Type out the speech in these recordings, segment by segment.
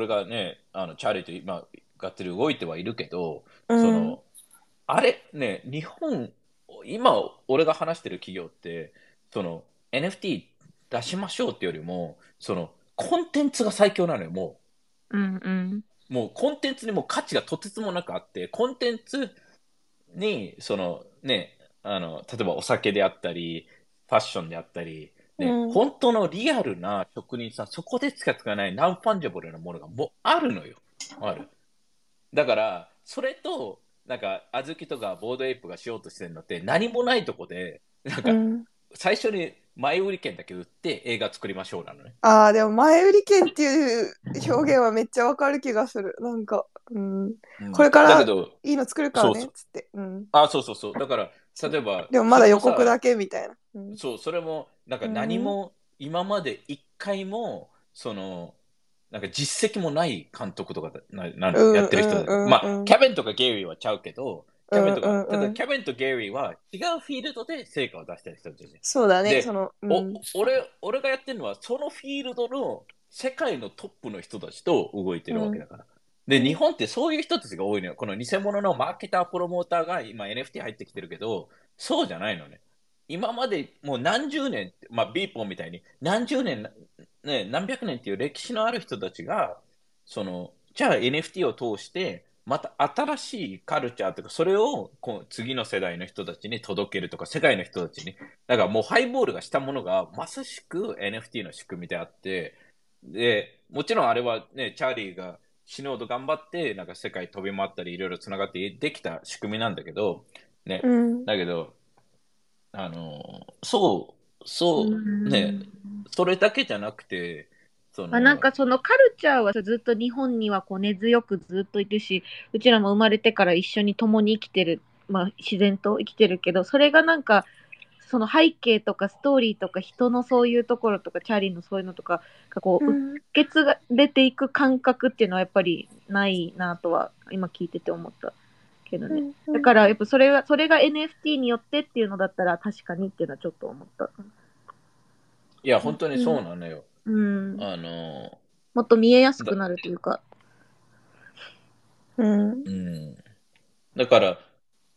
俺がね、あのチャーリーと今、がっつり動いてはいるけど、うんその、あれ、ね、日本、今、俺が話してる企業って、その、NFT 出しましょうってよりも、その、コンテンツが最強なのよ、もうんうん。う。もうコンテンツにもう価値がとてつもなくあって、コンテンツに、その、ね、あの、例えばお酒であったり、ファッションであったり、ねうん本当のリアルな職人さん、そこでしか使わないナンファンジャブルなものがもうあるのよ。ある。だから、それと、なんか、あずきとかボードエイプがしようとしてるのって、何もないとこで、なんかう、ん最初に前売り券だけ売って映画作りましょうなのね。ああ、でも前売り券っていう表現はめっちゃわかる気がする。なんか、うん、うんこれからいいの作るからねつって。うん。あ、そうそうそう。だから、例えば、でもまだ予告だけみたいな。うん。そう、それも、なんか何も、今まで一回も、その、なんか実績もない監督とかだななうんやってる人まあ、キャベンとかゲイリーはちゃうけど、キャベンとか、うんうんうん。ただキャベンとゲイリーは違うフィールドで成果を出してる人たちです。そうだね、でその、うん。お俺俺がやってるのは、そのフィールドの世界のトップの人たちと動いてるわけだから。で、日本ってそういう人たちが多いのよ。この偽物のマーケター、プロモーターが今 NFT 入ってきてるけど、そうじゃないのね。今までもう何十年、まあ、ビーポンみたいに何十年、ね、何百年っていう歴史のある人たちが、その、じゃあ NFT を通して、また新しいカルチャーとか、それをこう次の世代の人たちに届けるとか、世界の人たちに。だからもうハイボールがしたものがまさしく NFT の仕組みであって、で、もちろんあれはね、チャーリーが死ぬほど頑張って、なんか世界飛び回ったり、いろいろつながってできた仕組みなんだけど、ね、うん。だけど、あの、そう、そう、うん。ね、それだけじゃなくて、その、まあ、なんかそのカルチャーはずっと日本にはこう根強くずっといるしうちらも生まれてから一緒に共に生きてる、まあ、自然と生きてるけどそれがなんかその背景とかストーリーとか人のそういうところとかチャーリーのそういうのとかがこう、うん受け継がれていく感覚っていうのはやっぱりないなとは今聞いてて思ったけどね、だからやっぱそれがそれが NFT によってっていうのだったら確かにっていうのはちょっと思った。いや、本当にそうなのよ。うん、あの、もっと見えやすくなるというか。うん。うん。だから、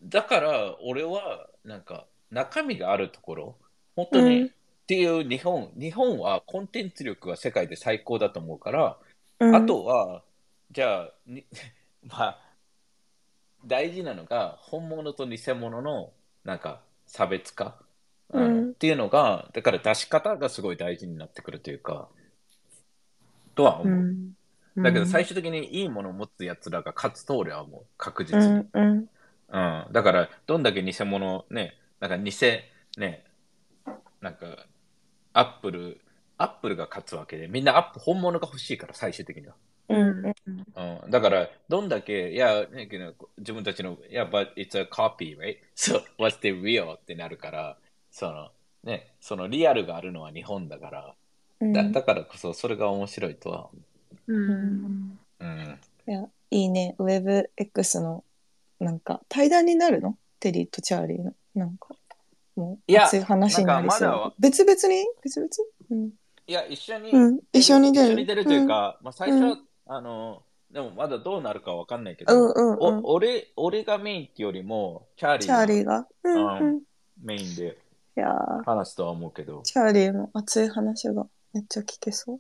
だから、俺は、なんか、中身があるところ、本当に、うん。っていう日本、日本はコンテンツ力が世界で最高だと思うから、うん。あとは、じゃあ、に まあ、大事なのが、本物と偽物の、なんか、差別化、うんっていうのが、だから出し方がすごい大事になってくるというか、とは思う。ん。だけど最終的にいいものを持つ奴らが勝つと俺はもう。確実に。うん。うん。うん。だから、どんだけ偽物、ね、なんか偽、ね、なんか、アップル、アップルが勝つわけで、みんなアップ、本物が欲しいから、最終的には。うんうんうん、だから、どんだけ、いや、ね、自分たちの、いや、but it's a copy, right? So, what's the real? ってなるから、その、ね、そのリアルがあるのは日本だから、うんだだからこそ、それが面白いとは。うんうん。いや、いいね。 WebX の、なんか、対談になるの？テリーとチャーリーの。なんか、もう、いや熱い話になりそう。別々に？別々？うん。いや、一緒に、うん一緒に出る一緒に出るというか、まあ、最初あの、でもまだどうなるかわかんないけうど、んうんうん。お俺俺がメインっていうよりも、チャーリーリーーが？うが、んうん。いメインでやー話すとは思うけど、チャーリーの熱い話がめっちゃ聞けそう。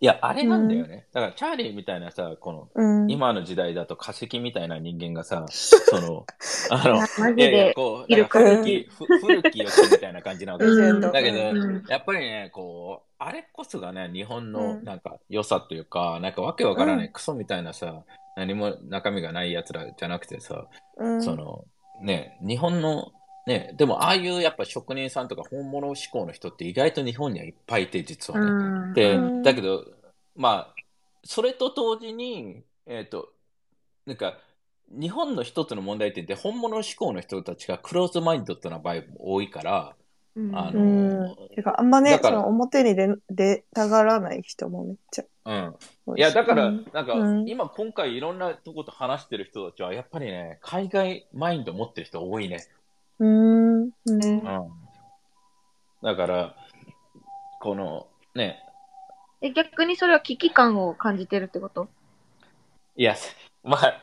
いや、あれなんだよね。だから、チャーリーみたいなさ、この、うん。今の時代だと化石みたいな人間がさ、その、あの、マジいやいや、で。こう、いるなんか古き、ふ古き良きみたいな感じなわけレジェンド。だけど、うんやっぱりね、こう、あれこそがね、日本うのんなんか良さというか、なんかわけわからない、うクソみたいなさ、何も中身がない奴らじゃなくてさ、うん、その、ね、日本の、ね、でもああいうやっぱ職人さんとか本物志向の人って意外と日本にはいっぱいいて、実はね。うんで、うんだけど、まあ、それと同時に、えっ、と、なんか、日本の一つの問題点って、本物志向の人たちがクローズマインドってな場合も多いから、うんあうのん。てか、あんまねその表に出出たがらない人もめっちゃうん。いや、だから、うんなんか、うん今、今回いろんなとこと話してる人たちは、やっぱりね、海外マインド持ってる人多いね。うん。うん。うん。だから、この、ね、え、逆にそれは危機感を感じてるってこと？いや、まあ、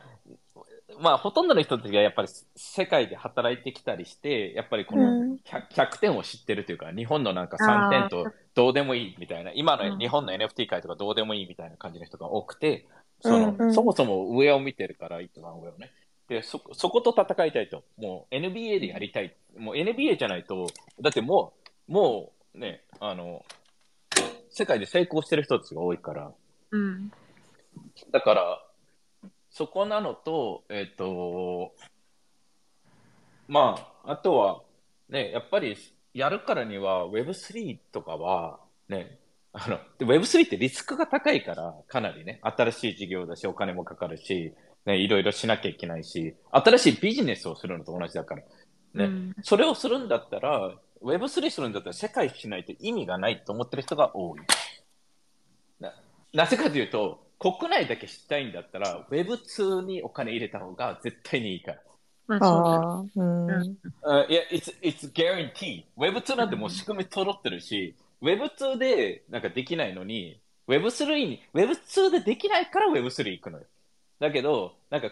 まあ、ほとんどの人たちがやっぱり世界で働いてきたりして、やっぱりこのうん 100, 100点を知ってるというか、日本のなんか3点とどうでもいいみたいな、今うんの日本の NFT 界とかどうでもいいみたいな感じの人が多くて、そのうんうんそもそも上を見てるから、一番上をね。で、そ、そこと戦いたいと。もう NBA でやりたい。もう NBA じゃないと、だってもう、もうね、あの、世界で成功してる人たちが多いから、うん。だから、そこなのと、えっ、と、まあ、あとは、ね、やっぱりやるからには Web3 とかは、ね、あの、で Web3 ってリスクが高いから、かなりね、新しい事業だし、お金もかかるし、ね、いろいろしなきゃいけないし、新しいビジネスをするのと同じだから、ね、うんそれをするんだったら、Web3 するんだったら世界しないと意味がないと思ってる人が多い。ななぜかというと、国内だけしたいんだったら、Web2 にお金入れた方が絶対にいいから。まあ、そう it's, it's guarantee. Web2 なんてもう仕組み揃ってるし、Web2 でなんかできないのに、Web3 に、Web2 でできないから Web3 行くのよ。だけど、なんか、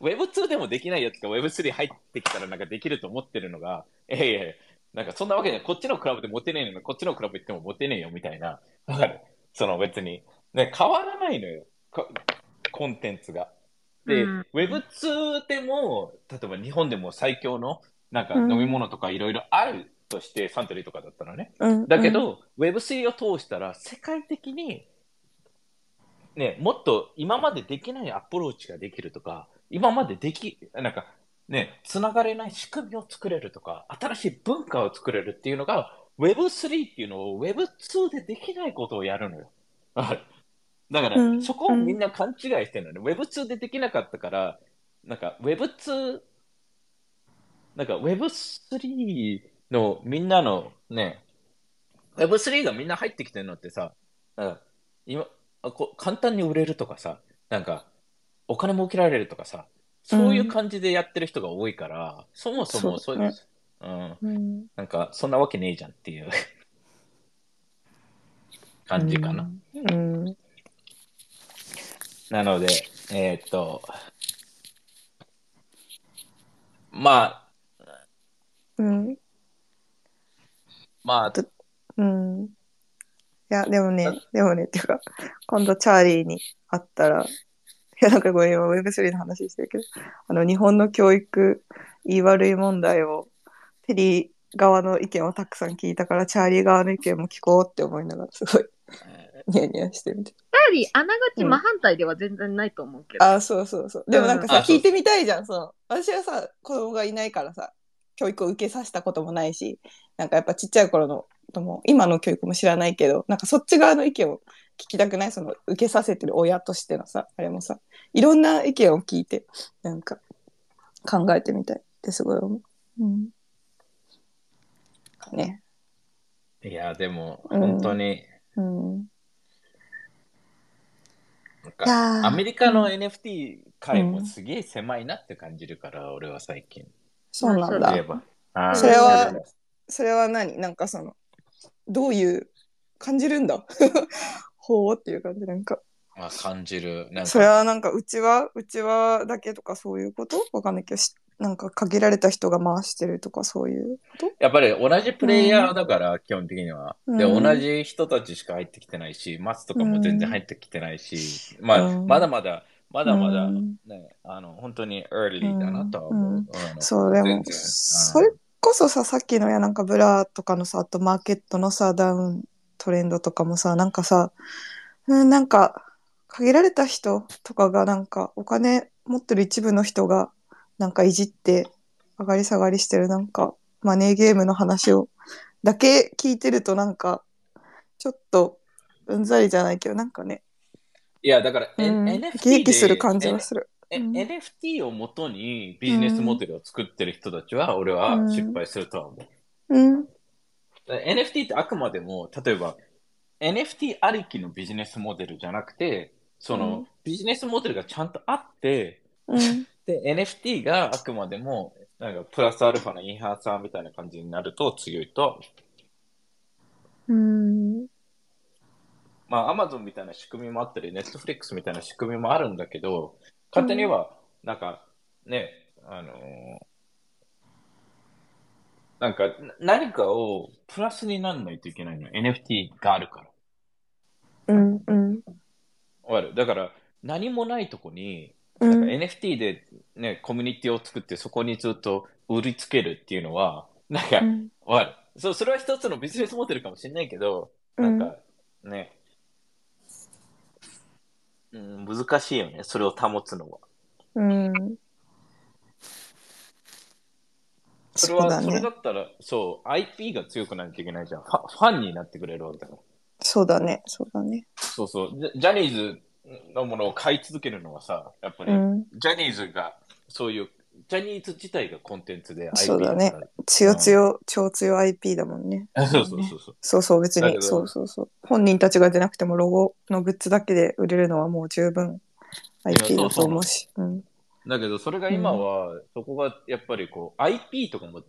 Web2 でもできないやつが Web3 入ってきたらなんかできると思ってるのが、ええいやいやなんかそんなわけじゃない。こっちのクラブでモテねえのに、こっちのクラブ行ってもモテねえよみたいな。わかる？その別に。ね、変わらないのよ。こコンテンツが。で、うん Web2 でも、例えば日本でも最強のなんかうん飲み物とかいろいろあるとして、サントリーとかだったらね。うん。だけど、Web3 を通したら世界的に、ね、もっと今までできないアプローチができるとか、今まででき、なんか、ね、つながれない仕組みを作れるとか、新しい文化を作れるっていうのが、Web3 っていうのを Web2 でできないことをやるのよ。だから、うんそこをみんな勘違いしてるのね。Web2 でできなかったから、なんか Web2、なんか Web3 のみんなのね、Web3 がみんな入ってきてるのってさ、今あこ簡単に売れるとかさ、なんかお金儲けられるとかさ、そういう感じでやってる人が多いから、そもそもそういう、うん、うん。なんかそんなわけねえじゃんっていう 感じかな。うん。なので、えーっと、まあ、うん。まあ、うん。いや、でもね、でもね、っていうか、今度チャーリーに会ったら、いや、なんかこれ今 Web3 の話してるけど、あの、日本の教育、言い悪い問題を、テリー側の意見をたくさん聞いたから、チャーリー側の意見も聞こうって思いながら、すごい、ニヤニヤしてみて。やはり、あながち真反対では全然ないと思うけど。あ、そうそうそう。でもなんかさ、うん聞いてみたいじゃん。その、私はさ、子供がいないからさ、教育を受けさせたこともないし、なんかやっぱちっちゃい頃のとも、今の教育も知らないけど、なんかそっち側の意見を聞きたくない？その、受けさせてる親としてのさ、あれもさ、いろんな意見を聞いて、なんか、考えてみたいってすごい思う。うん。ね。いや、でも、うん本当に、うん。なんいか、やーアメリカの NFT 界もすげえ狭いなって感じるから、俺は最近。そうなんだ例え。ば。あーそれはそれは何？なんかその、どういう、感じるんだ？ほうっていう感じなんか。まあ、感じる。なんか。それはなんかうちはうちはだけとかそういうこと？わかんないけどしなんか限られた人が回してるとかそういうこと？やっぱり同じプレイヤーだから、基本的には。で、うん。同じ人たちしか入ってきてないし、マスとかも全然入ってきてないし、まあ、うん。まだまだ、まだまだ、うん。ね、あの、本当に early だなとは思う。うん。うん。そうでもそれこそささっきのやなんかブラとかのさあとマーケットのさダウントレンドとかもさなんかさ、うん、なんか限られた人とかがなんかお金持ってる一部の人がなんかいじって上がり下がりしてるなんかマネーゲームの話をだけ聞いてるとなんかちょっとうんざりじゃないけどなんかね、いや、だから、うん、NFT 生き生きする感じでがする。えうん。NFT をもとにビジネスモデルを作ってる人たちは、俺は失敗するとは思う。うん、NFT ってあくまでも、例えば、NFT ありきのビジネスモデルじゃなくて、その、うん。ビジネスモデルがちゃんとあって、うん、で、NFT があくまでも、なんか、プラスアルファのインハーサーみたいな感じになると強いと、うん。まあ、アマゾンみたいな仕組みもあったり、ネットフリックスみたいな仕組みもあるんだけど、勝手には、なんか、ね、あのーなんか、な何かをプラスにならないといけないの。NFT があるから。うんうん。わかる？だから、何もないとこに、なんかうん NFT でね、コミュニティを作ってそこにずっと売りつけるっていうのは、なんか、うん。わかる？そう、それは一つのビジネスモデルかもしれないけど、なんか、ね、うん、難しいよね、それを保つのは。うんそれは、それそうだねだったら、そう、IP が強くないといけないじゃん。ファファンになってくれるわけだから。そうだねそうだねそうそう。ジャジャニーズのものを買い続けるのはさ、やっぱり、うんジャニーズが、そういう、ジャニーズ自体がコンテンツで IP そうだね。強強超強 IP だもんね。あそうそうそうそう。そうそう別に。そうそうそう本人たちが出なくてもロゴのグッズだけで売れるのはもう十分 IP だと思うし。うん。だけど、それが今は、そこがやっぱりこう、IP とかも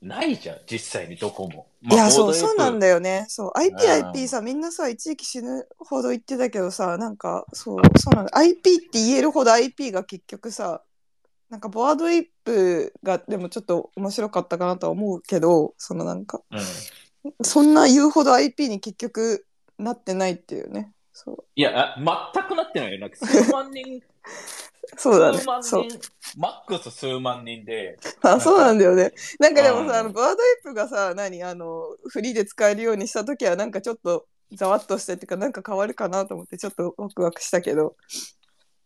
ないじゃん、実際にどこも。いや、そう、そうなんだ。だよね。そう、IP、うん。IP さ、みんなさ、一時期死ぬほど言ってたけどさ、なんか、そう、そうなんだ。IP って言えるほど IP が結局さ、なんか、ボワードイップが、でもちょっと面白かったかなとは思うけど、そのなんか、うん。そんな言うほど IP に結局なってないっていうね。そう、いや、あ全くなってないよ。なんか数万人、そうだね数。万そう。人、マックス数万人で、あ、そうなんだよね。なんかでもうんさ、あの、ボワードイップがさ、何、あの、フリーで使えるようにしたときは、なんかちょっと、ざわっとしてっていうか、なんか変わるかなと思って、ちょっとワクワクしたけど。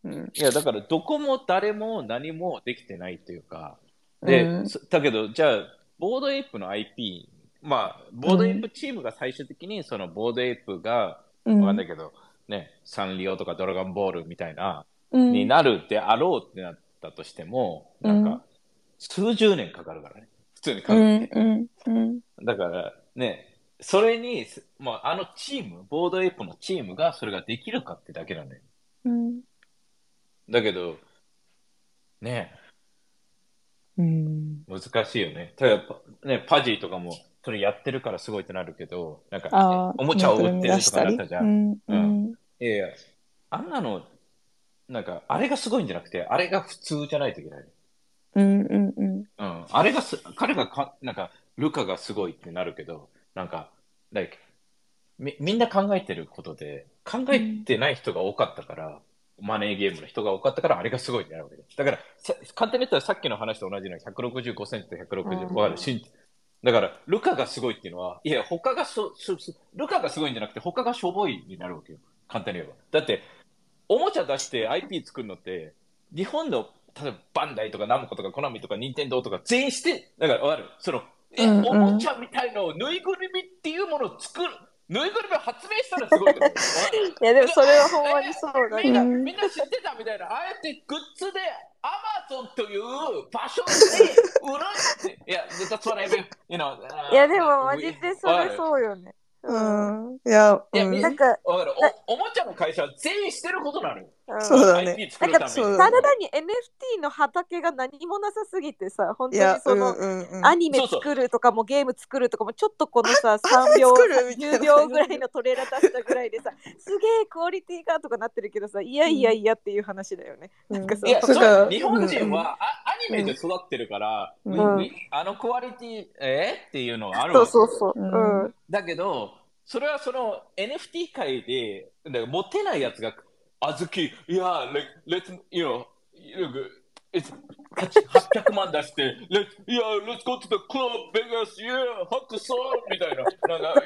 うん。いや、だからどこも誰も何もできてないというか、で、うんそだけど、じゃあ、ボードエイプの IP、まあ、ボードエイプチームが最終的に、そのボードエイプが、うんわかんないけど、ね、サンリオとかドラゴンボールみたいな、うんになるであろうってなったとしても、なんか、数十年かかるからね。普通に考うえて。だから、ね、それに、まあ、あのチーム、ボードエイプのチームがそれができるかってだけなんだよ。うんだけど、ね、うん難しいよね。ただやっぱ、ね、パジーとかも、それやってるからすごいってなるけど、なんか、あおもちゃを売ってるとかなったじゃ。うんんうんいやいや、あんなの、なんか、あれがすごいんじゃなくて、あれが普通じゃないといけない。うんうんうんうん。あれがす、彼がか、なんか、ルカがすごいってなるけど、なんか、like み、みんな考えてることで、考えてない人が多かったから、マネーゲームの人が多かったから、あれがすごいってなるわけです。だから、さ簡単に言ったらさっきの話と同じの165センチと160、うんわかる身だから、ルカがすごいっていうのは、いや、他がそ、そ、そルカがすごいんじゃなくて、他がしょぼいになるわけよ。簡単に言えば。だって、おもちゃ出して IP 作るのって、日本の、例えばバンダイとかナムコとかコナミとかニンテンドーとか全員して、だからわかるその、え、うんうんおもちゃみたいのぬいぐるみっていうものを作る、ぬいぐるみを発明したらすごい いやでもそれはほんまにそうだみんな、うんみんな知ってたみたいな、あえてグッズで、アマゾンという場所で売るって。いや、that's what I mean. You know, いやでもマジでそれう。そうよね。うんいやいや、うんなんなか、わかるおおもちゃの会社は全員してることなのよ。うん。そうだね。作るために。そうただに NFT の畑が何もなさすぎてさ、本当にその、うんうんうん。アニメそうそう作るとかもゲーム作るとかもちょっとこのさ3秒作るみたいな。10秒ぐらいのトレーラー出したぐらいでさすげえクオリティがとかなってるけどさいやいやいやっていう話だよね。なんかさいや、そうそか。う日本人は、あアニメで育ってるから、あのクオリティ、え？っていうのはあるそうわけ。そうそう。う。うん。ん。だけど、それはその NFT 界で、持てないやつが、あずき、いや、like, let's, you know, look, it's 800万出して、let's, yeah, let's go to the club, Vegas, yeah, 白ソみたいな、なんか、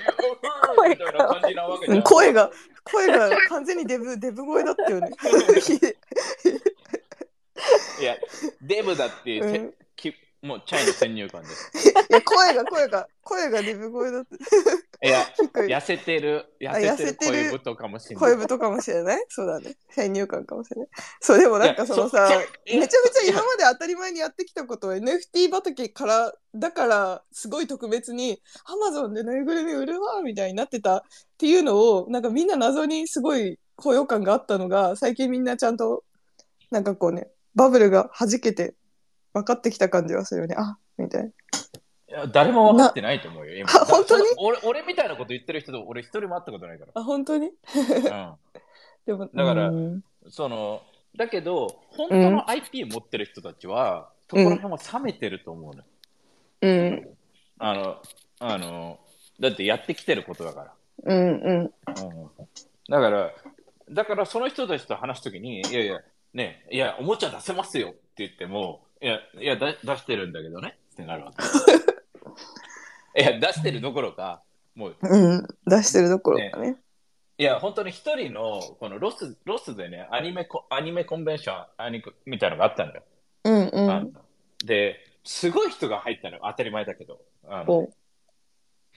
yeah, みたいな感じなわけじゃん。声が声が完全にデブ デブ声だったよね。いや、デブだって、せうんきもうチャイの先入観です。いや声が声が声がデブ声だった。いや、痩せてる、痩あせてるる恋人かもしれない。声太かもしれない？そうだね。先入観かもしれない。そうでもなんかそのさめちゃめちゃ今まで当たり前にやってきたことを NFT 畑からだからすごい特別に Amazon でぬいぐるみ売るわみたいになってたっていうのをなんかみんな謎にすごい高揚感があったのが最近みんなちゃんとなんかこうねバブルが弾けて分かってきた感じはするよねあみたいな。や誰も分かってないと思うよ、今。あ本当に？俺俺みたいなこと言ってる人と俺一人も会ったことないかあ、本当に？ら。でも、だからうんうん。その、だけど、本当の IP 持ってる人たちは、そこら辺は冷めてると思うの。うん。あの、あの、だってやってきてることだから。うんうん。うんだから、だからその人たちと話すときに、いやいや、ね、いや、おもちゃ出せますよって言っても、いや、いや、だ出してるんだけどねってなるわけ。いや、出してるどころか、もう、うん。出してるどころかね。いや、本当に一人の、このロス、ロスでね、アニメコ、アニメコンベンション、アニメみたいなのがあったのよ。うんうあん。で、すごい人が入ったのよ。当たり前だけど。あのお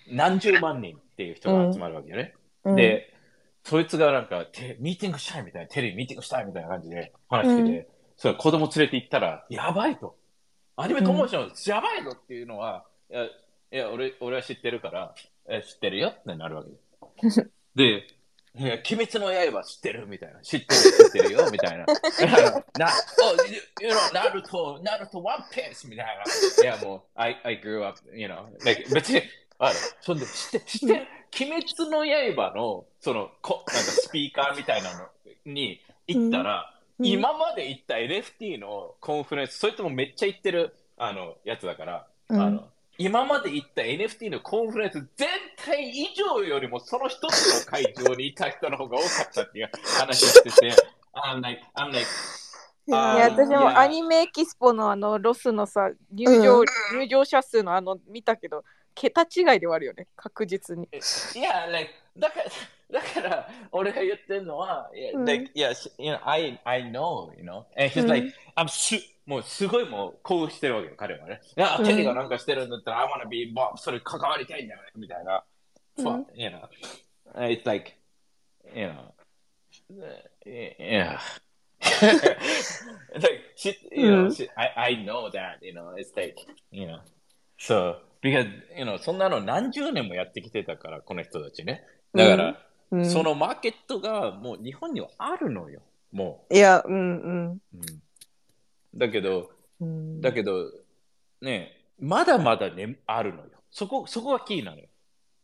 何十万人っていう人が集まるわけよね。うん、で、そいつがなんか、てミーティングしたいみたいな、テレビミーティングしたいみたいな感じで話してて、それ子供連れて行ったら、やばいと。アニメコンベンション、やばいぞっていうのは、いや、いや俺俺は知ってるから、え知ってるよってなるわけです。で、いや、鬼滅の刃知ってるみたいな。知ってる、知ってるよ みたいな。な、oh, you know, ナルト、ナルト、ワンピースみたいな。いや、もう、I, I grew up, you know, like, 別に、あの、そんで、知って、知ってる？鬼滅の刃の、その、こ、なんかスピーカーみたいなのに行ったら、うん今まで行った NFT のコンフェレンス、それともめっちゃ行ってる、あの、やつだから、うん。あの、今まで行った NFT のコンフェレンス全体以上よりもその一つの会場にいた人の方が多かったっていう話をしてて、I'm like, I'm like, いや私もアニメエキスポのあのロスのさ、入場、入場者数のあの見たけど、桁違いではあるよね、確実に。いや、like, だから、だから、俺が言ってるのは、いや、うん like, yes, you know, I, I know, you know, and he's うん like, I'm す、もうすごいもう興奮してるわけよ、彼はね。いや、うんテリーがなんかしてるんだったら、I wanna be Bob, それ関わりたいんだよね、みたいな。うん Fuck, you know, it's like, you know, yeah. like, she, you know, うん she, I, I know that, you know, it's like, you know, so, because, you know, そんなの何十年もやってきてたから、この人たちね。だから、うん。そのマーケットがもう日本にはあるのよ、もいや、うんうん。う。うん、だけど、うん。だけど、ね、まだまだね、あるのよ。そこ、そこがキーなのよ。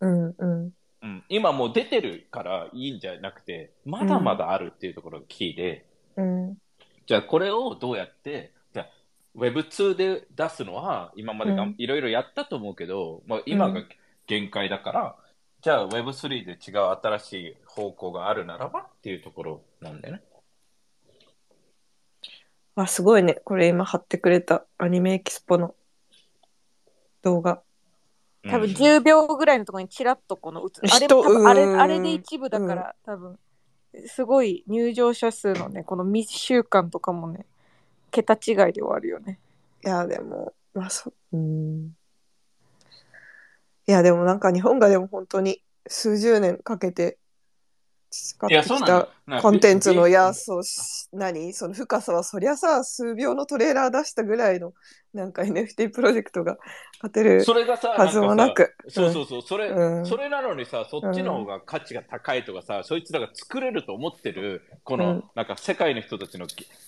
うんうん。うん、今もう出てるからいいんじゃなくて、まだまだあるっていうところがキーで、うん。じゃあこれをどうやって、じゃあ Web2 で出すのは今までいろいろやったと思うけど、まあ、今が限界だから、じゃあ Web3 で違う新しい方向があるならばっていうところなんだよね。あ、すごいね。これ今貼ってくれたアニメエキスポの動画。多分うん10秒ぐらいのところにちらっとこの映あれ人多分あれうんあれで一部だから、多分すごい入場者数のねこの密集感とかもね桁違いではあるよね。いや、でも、まあ、そ、うん。いや、でもなんか日本がでも本当に数十年かけて培ってきた。コンテンツの、いや、ビそうし、何？その深さは、そりゃさ、数秒のトレーラー出したぐらいの、なんか NFT プロジェクトが勝てるそれがさ、はずもなく。そうそうそう、それ、うん。それなのにさ、そっちの方が価値が高いとかさ、そいつらが作れると思ってる、この、うん。なんか世界の人たちの、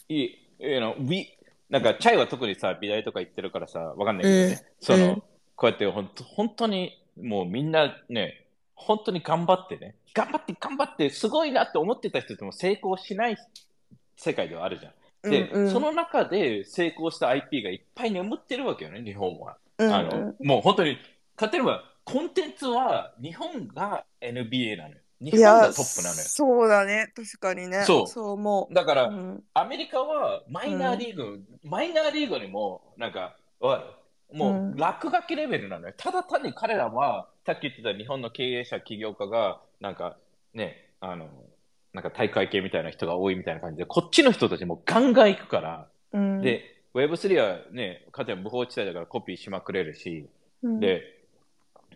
いい、you know, we なんか、チャイは特にさ、美大とか行ってるからさ、わかんないけどね、その、うんこうやってほんと、本当に、もうみんなね、本当に頑張ってね、頑張って頑張って、すごいなって思ってた人でも成功しない世界ではあるじゃん。で、うんうんその中で成功した IP がいっぱい眠ってるわけよね、日本は。うんあの、もう本当に、例えば、コンテンツは日本が NBA なのよ。日本がトップなのよ。そうだね、確かにね。そうそう思だから、う。うんアメリカはマイナーリーグ、マイナーリーグにも、なんか、わかるもう落書きレベルなのよ。ただ単に彼らは、さっき言ってた日本の経営者、起業家が、なんかね、あの、なんか大会系みたいな人が多いみたいな感じで、こっちの人たちもガンガン行くから、うん、で、Web3 はね、かつて無法地帯だからコピーしまくれるし、うん、で、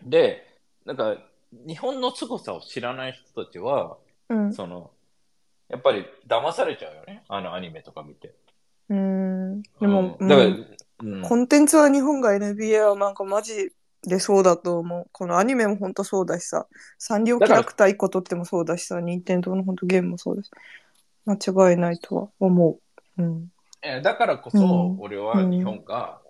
で、なんか、日本の凄さを知らない人たちは、うん、その、やっぱり騙されちゃうよね。あのアニメとか見て。うん。でも、うんだから、うんうんコンテンツは日本が NBA はなんかマジでそうだと思う。このアニメも本当そうだしさ、サンリオキャラクター1個取ってもそうだしさ、任天堂の本当ゲームもそうだし、間違いないとは思う。うん。えだからこそうん、俺は日本が、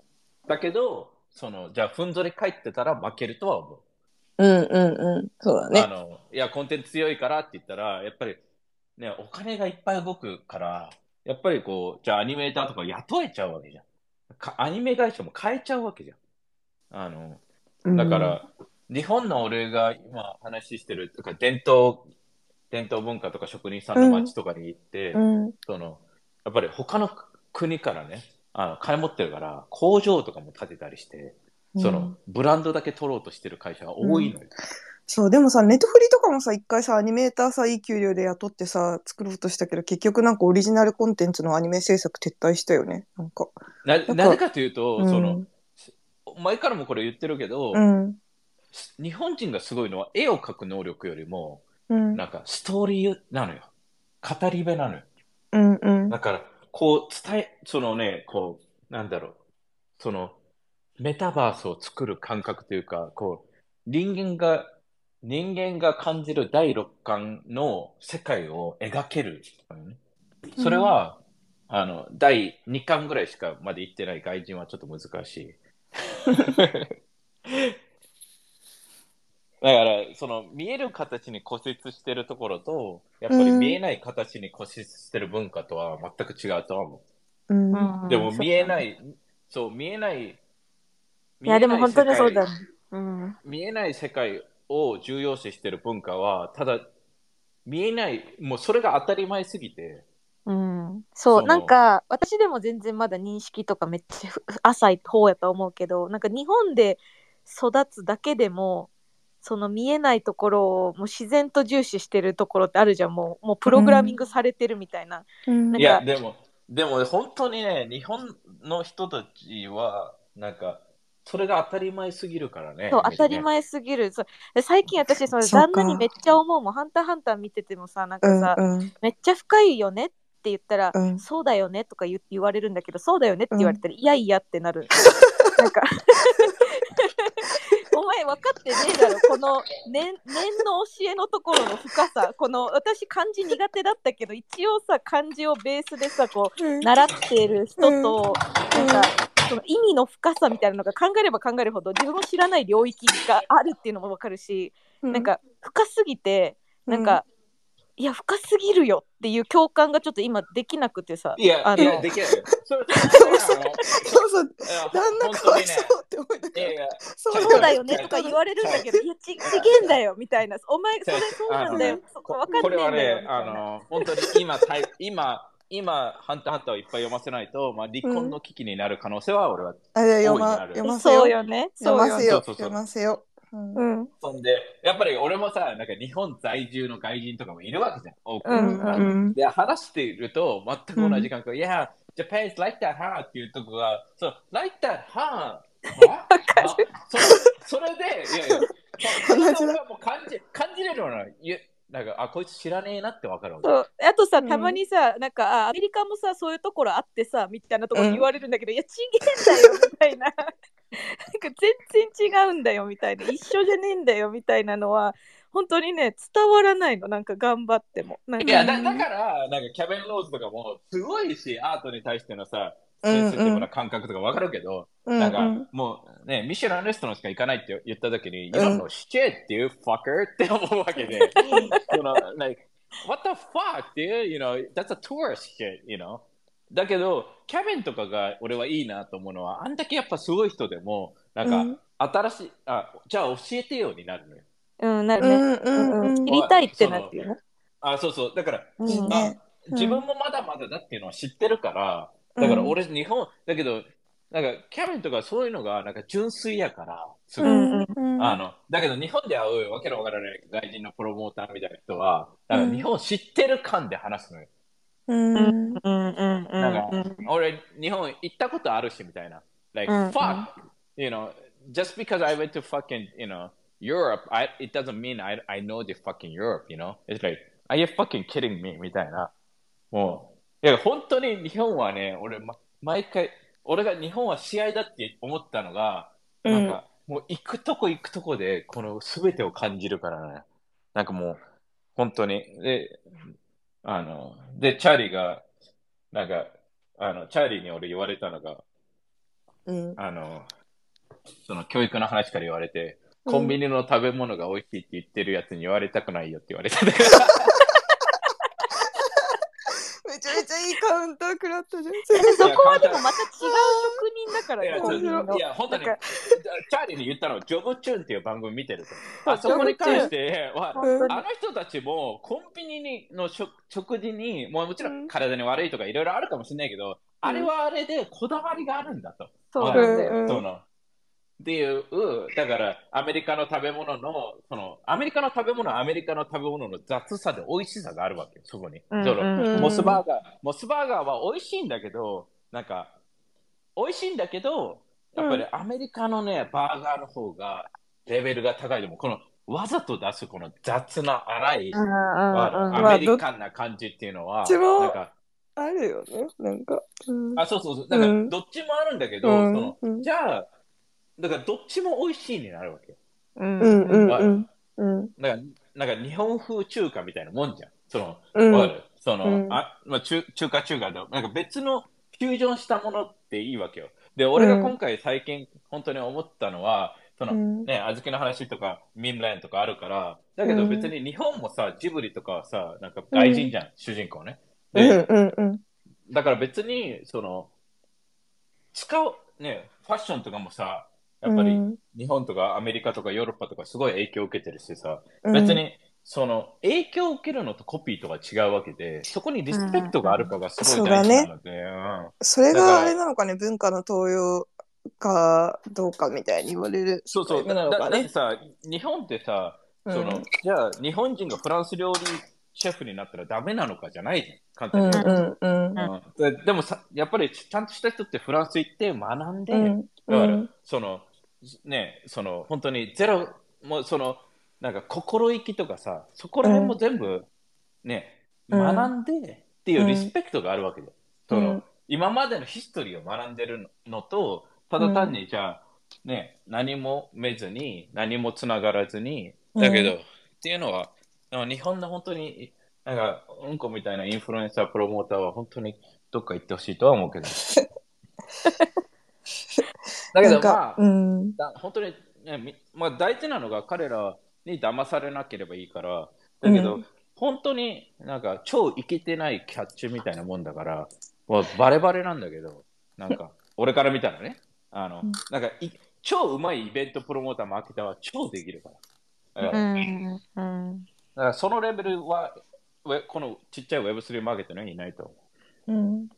だけど、その、じゃあ、ふんぞり返ってたら負けるとは思う。うんうんうん。そうだあね。の、いや、コンテンツ強いからって言ったら、やっぱり、ね、お金がいっぱい動くから、やっぱりこう、じゃあアニメーターとか雇えちゃうわけじゃん。かアニメ会社も変えちゃうわけじゃん。あの、だから、日本の俺が今話してる、とか伝統、伝統文化とか職人さんの街とかに行って、うん。その、やっぱり他の国からね、あの、金持ってるから、工場とかも建てたりして、その、ブランドだけ取ろうとしてる会社が多いのよ。そう、でもさ、ネットフリとかもさ、一回さ、アニメーターさ、いい給料で雇ってさ、作ろうとしたけど、結局なんかオリジナルコンテンツのアニメ制作撤退したよね。なんか。な、かなぜかというと、うんその、前からもこれ言ってるけど、うん。日本人がすごいのは絵を描く能力よりも、うん。なんかストーリーなのよ。語り部なのよ。うんうん。だから、こう伝え、そのね、こう、なんだろう、その、メタバースを作る感覚というか、こう、人間が、人間が感じる第六感の世界を描ける。それは、あの、第2巻ぐらいしかまで行ってない外人はちょっと難しい。だから、その見える形に固執してるところと、やっぱり見えない形に固執してる文化とは全く違うとは思うん。う。でも見えないい、そう、見えない、いや、でも本当にそうだ。うん。見えない世界を重要視してる文化は、ただ、見えない、もうそれが当たり前すぎて、うん、そう。なんか私でも全然まだ認識とかめっちゃふ浅い方やと思うけどなんか日本で育つだけでもその見えないところをもう自然と重視してるところってあるじゃん。もうもうプログラミングされてるみたいな、うん。ないや、でも、でも本当にね、日本の人たちは、なんか、それが当たり前すぎるからね。そう当たり前すぎる。そう。で最近私その旦那にめっちゃ思うもん「ハンターハンター」見ててもさなんうんかさ、うん。めっちゃ深いよねって言ったら、うん。そうだよねとか言言われるんだけど、そうだよねって言われたら、いやいやってなる。なんか、お前分かってねえだろ、この念念の教えのところの深さ、この私漢字苦手だったけど、一応さ、漢字をベースでさ、こう、習っている人と、なんか、その意味の深さみたいなのが考えれば考えるほど自分も知らない領域があるっていうのも分かるし、なんか深すぎてなんか、いや深すぎるよっていう共感がちょっと今できなくてさいや、あの。いや、できない。よ。そう。そう、いや旦那本かわいそうって思いながら。いやいや、そう。そうだよねとか言われるんだけど、いやちちげんだよみたいな。お前それそうなんだよ。分かんこれはねえんだよねみ、たいな。あの、本当に今、今、今、ハンターハンターをいっぱい読ませないと、まあ、離婚の危機になる可能性は俺は、あれ読ま大いにある。読ませよそう。よね。読ませよ。そうそうそう読ませよ。う。ん。うん。そんで、やっぱり俺もさ、なんか日本在住の外人とかもいるわけじゃん。多くうんうん。で、話していると、全く同じ感覚、いや、Japan is like that, huh? っていうとこが、そう、like that, huh? は？あそそれで、いやいや、そそれで俺はもう感じ感じれるのいやなんか、あ、こいつ知らねえなってわかるわけ。そう。あとさうん。たまにさ、なんかあアメリカもさそういうところあってさみたいなところ言われるんだけど、いやちげえんだよみたいな。なんか全然違うんだよみたいな。一緒じゃねえんだよみたいなのは本当にね伝わらないの。なんか頑張っても。なんかいやだ、だから、なんかキャベン・ローズとかも、すごいし、アートに対してのさ、センシティブな感覚とかわかるけど、うんなんか、うんもうね、ミシュランレストランしか行かないって言った時に、ん You don't know shit っていう fucker って思うわけで、you know, like, what the fuck, dude? You know, that's a tourist shit, you know? だけど、キャベンとかが俺はいいなと思うのは、あんだけやっぱすごい人でも、なんか、うん新しい、あ、じゃあ教えてよになるのよ。うんなるね、うんうんうん知りたいってなっていうねあ、そうそう。だから、うんいいね。うん自分もまだまだだっていうのは知ってるから、だから俺、日本、だけど、なんか、キャベンとかそういうのが、なんか純粋やから、すごい。うんうんあの、だけど日本で会うわけのわからない外人のプロモーターみたいな人は、だから日本知ってる感で話すのよ。うんうんうんうんうんなんかうん俺、日本行ったことあるしみたいな。Like, うん fuck, you know, just because I went to fucking, you know, Europe, I, it doesn't mean I, I know the fucking Europe, you know? It's like, are you fucking kidding me? みたいな。もう、いや、本当に日本はね、俺、ま、毎回、俺が日本は試合だって思ったのが、なんか、もう行くとこ行くとこで、この全てを感じるからね。なんかもう、本当に。で、あの、で、チャーリーが、なんか、あの、チャーリーに俺言われたのが、うんあの、その教育の話から言われて、コンビニの食べ物が美味しいって言ってるやつに言われたくないよって言われたちゃめちゃいいカウンター食らったじゃん。そこはでもまた違う職人だからい。や、本当に。チャーリーに言ったのは、ジョブチューンっていう番組見てると。あそこに関しては、あの人たちもコンビニにの食食事に、もうもちろうん。ん体に悪いとかいろいろあるかもしれないけど、あれはあれでこだわりがあるんだと。そうそのっていう、だからアメリカの食べ物の、そのアメリカの食べ物はアメリカの食べ物の雑さで美味しさがあるわけよ、そこに。うんうん。モスバーガー、モスバーガーは美味しいんだけど、なんか、美味しいんだけど、やっぱりアメリカのね、バーガーの方がレベルが高いでも、このわざと出すこの雑な荒い、アメリカンな感じっていうのは、なんか、あるよね。なんか。うん。あ、そうそうそう、だからうん。どっちもあるんだけど、うん。そのうん。じゃあ、だからどっちも美味しいになるわけよ。うんうんうんわうん。うんだから、なんか日本風中華みたいなもんじゃん。その、うんわかる？その、うんあまあ、中中華中華で、なんか別のフュージョンしたものっていいわけよ。で、俺が今回最近本当に思ったのは、その、うんね、小豆の話とか、ミンレンとかあるから、だけど別に日本もさ、ジブリとかはさ、なんか外人じゃん、主人公ね。うんで、うんうん。だから別に、その、使う、ね、ファッションとかもさ、やっぱりうん。日本とかアメリカとかヨーロッパとかすごい影響を受けてるしさ、うん。別に、その、影響を受けるのとコピーとか違うわけで、そこにリスペクトがあるかがすごい大事なので、うん。それがあれなのかね、文化の東洋かどうかみたいに言われる。そうそう、なだだのかね。だってさ、日本ってさ、その、うんじゃあ日本人がフランス料理シェフになったらダメなのかじゃないじゃん、うん簡単にででもさ、やっぱりちゃんとした人ってフランス行って学んで、うん。だから、うん。その、ね、その、本当にゼロ、もうその、なんか心意気とかさ、そこら辺も全部、ね、うん学ん。でっていうリスペクトがあるわけで、その、うん。今までのヒストリーを学んでるのと、ただ単にじゃあ、ね、何もめずに、何もつながらずに、だけど、うんっていうのは、日本の本当に、なんか、うんこみたいなインフルエンサー、プロモーターは本当にどっか行ってほしいとは思うけど。だけど、まあ、うん。だ本当に、ねみまあ、大事なのが彼らに騙されなければいいから、だけど、うん。本当になんか超イケてないキャッチみたいなもんだから、もうバレバレなんだけど、なんか、俺から見たらね、あの、うん。なんかい、超うまいイベントプロモーター、マーケターは超できるから。だかうらんうん。だからそのレベルは、このちっちゃい Web3 マーケットにはいないと思う。うん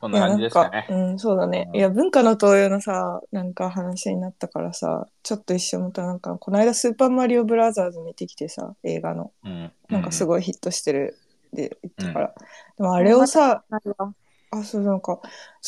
こんな感じですかねい。やなんかうん、そうだね。うんいや、文化の東洋のさ、なんか話になったからさ、ちょっと一瞬思ったなんか、この間スーパーマリオブラザーズ見てきてさ、映画の。うん、なんかすい。ごいヒットしてるで言ったから。でもあれをさ、あ、そうなんか、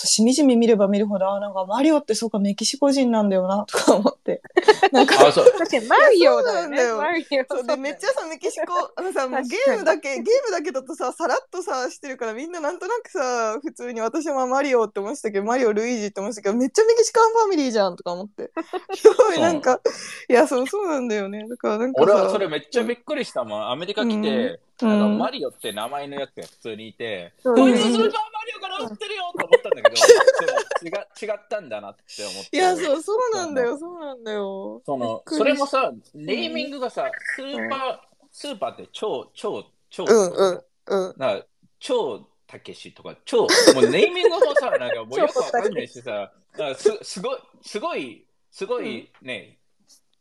しみじみ見れば見るほど、あ、なんかマリオってそうかメキシコ人なんだよな、とか思って。なんか、あ、そう。確かにマリオだよね。マリオ。そうでめっちゃさメキシコ あのさもうゲームだけゲームだけだとささらっとさしてるからみんななんとなくさ普通に私もマリオって思ってたけどマリオルイージって思ってたけどめっちゃメキシカンファミリーじゃんとか思って すごいなんかいやそうそうなんだよねだからなんかさ俺はそれめっちゃびっくりしたもん。アメリカ来て、うんマリオって名前のやつが普通にいて、こいねつスーパーマリオから売ってるよと思ったんだけど、違 違ったんだなって思って。いやそうそうなんだよそうなんだよ。そのそれもさ、ネーミングがさ、スーパー、スーパーって超、超、超、うんうんうん。な超たけしとか、超、もうネーミングもさ、なんかもうよくわかんないしさ、すすごい、すごい、すごいね、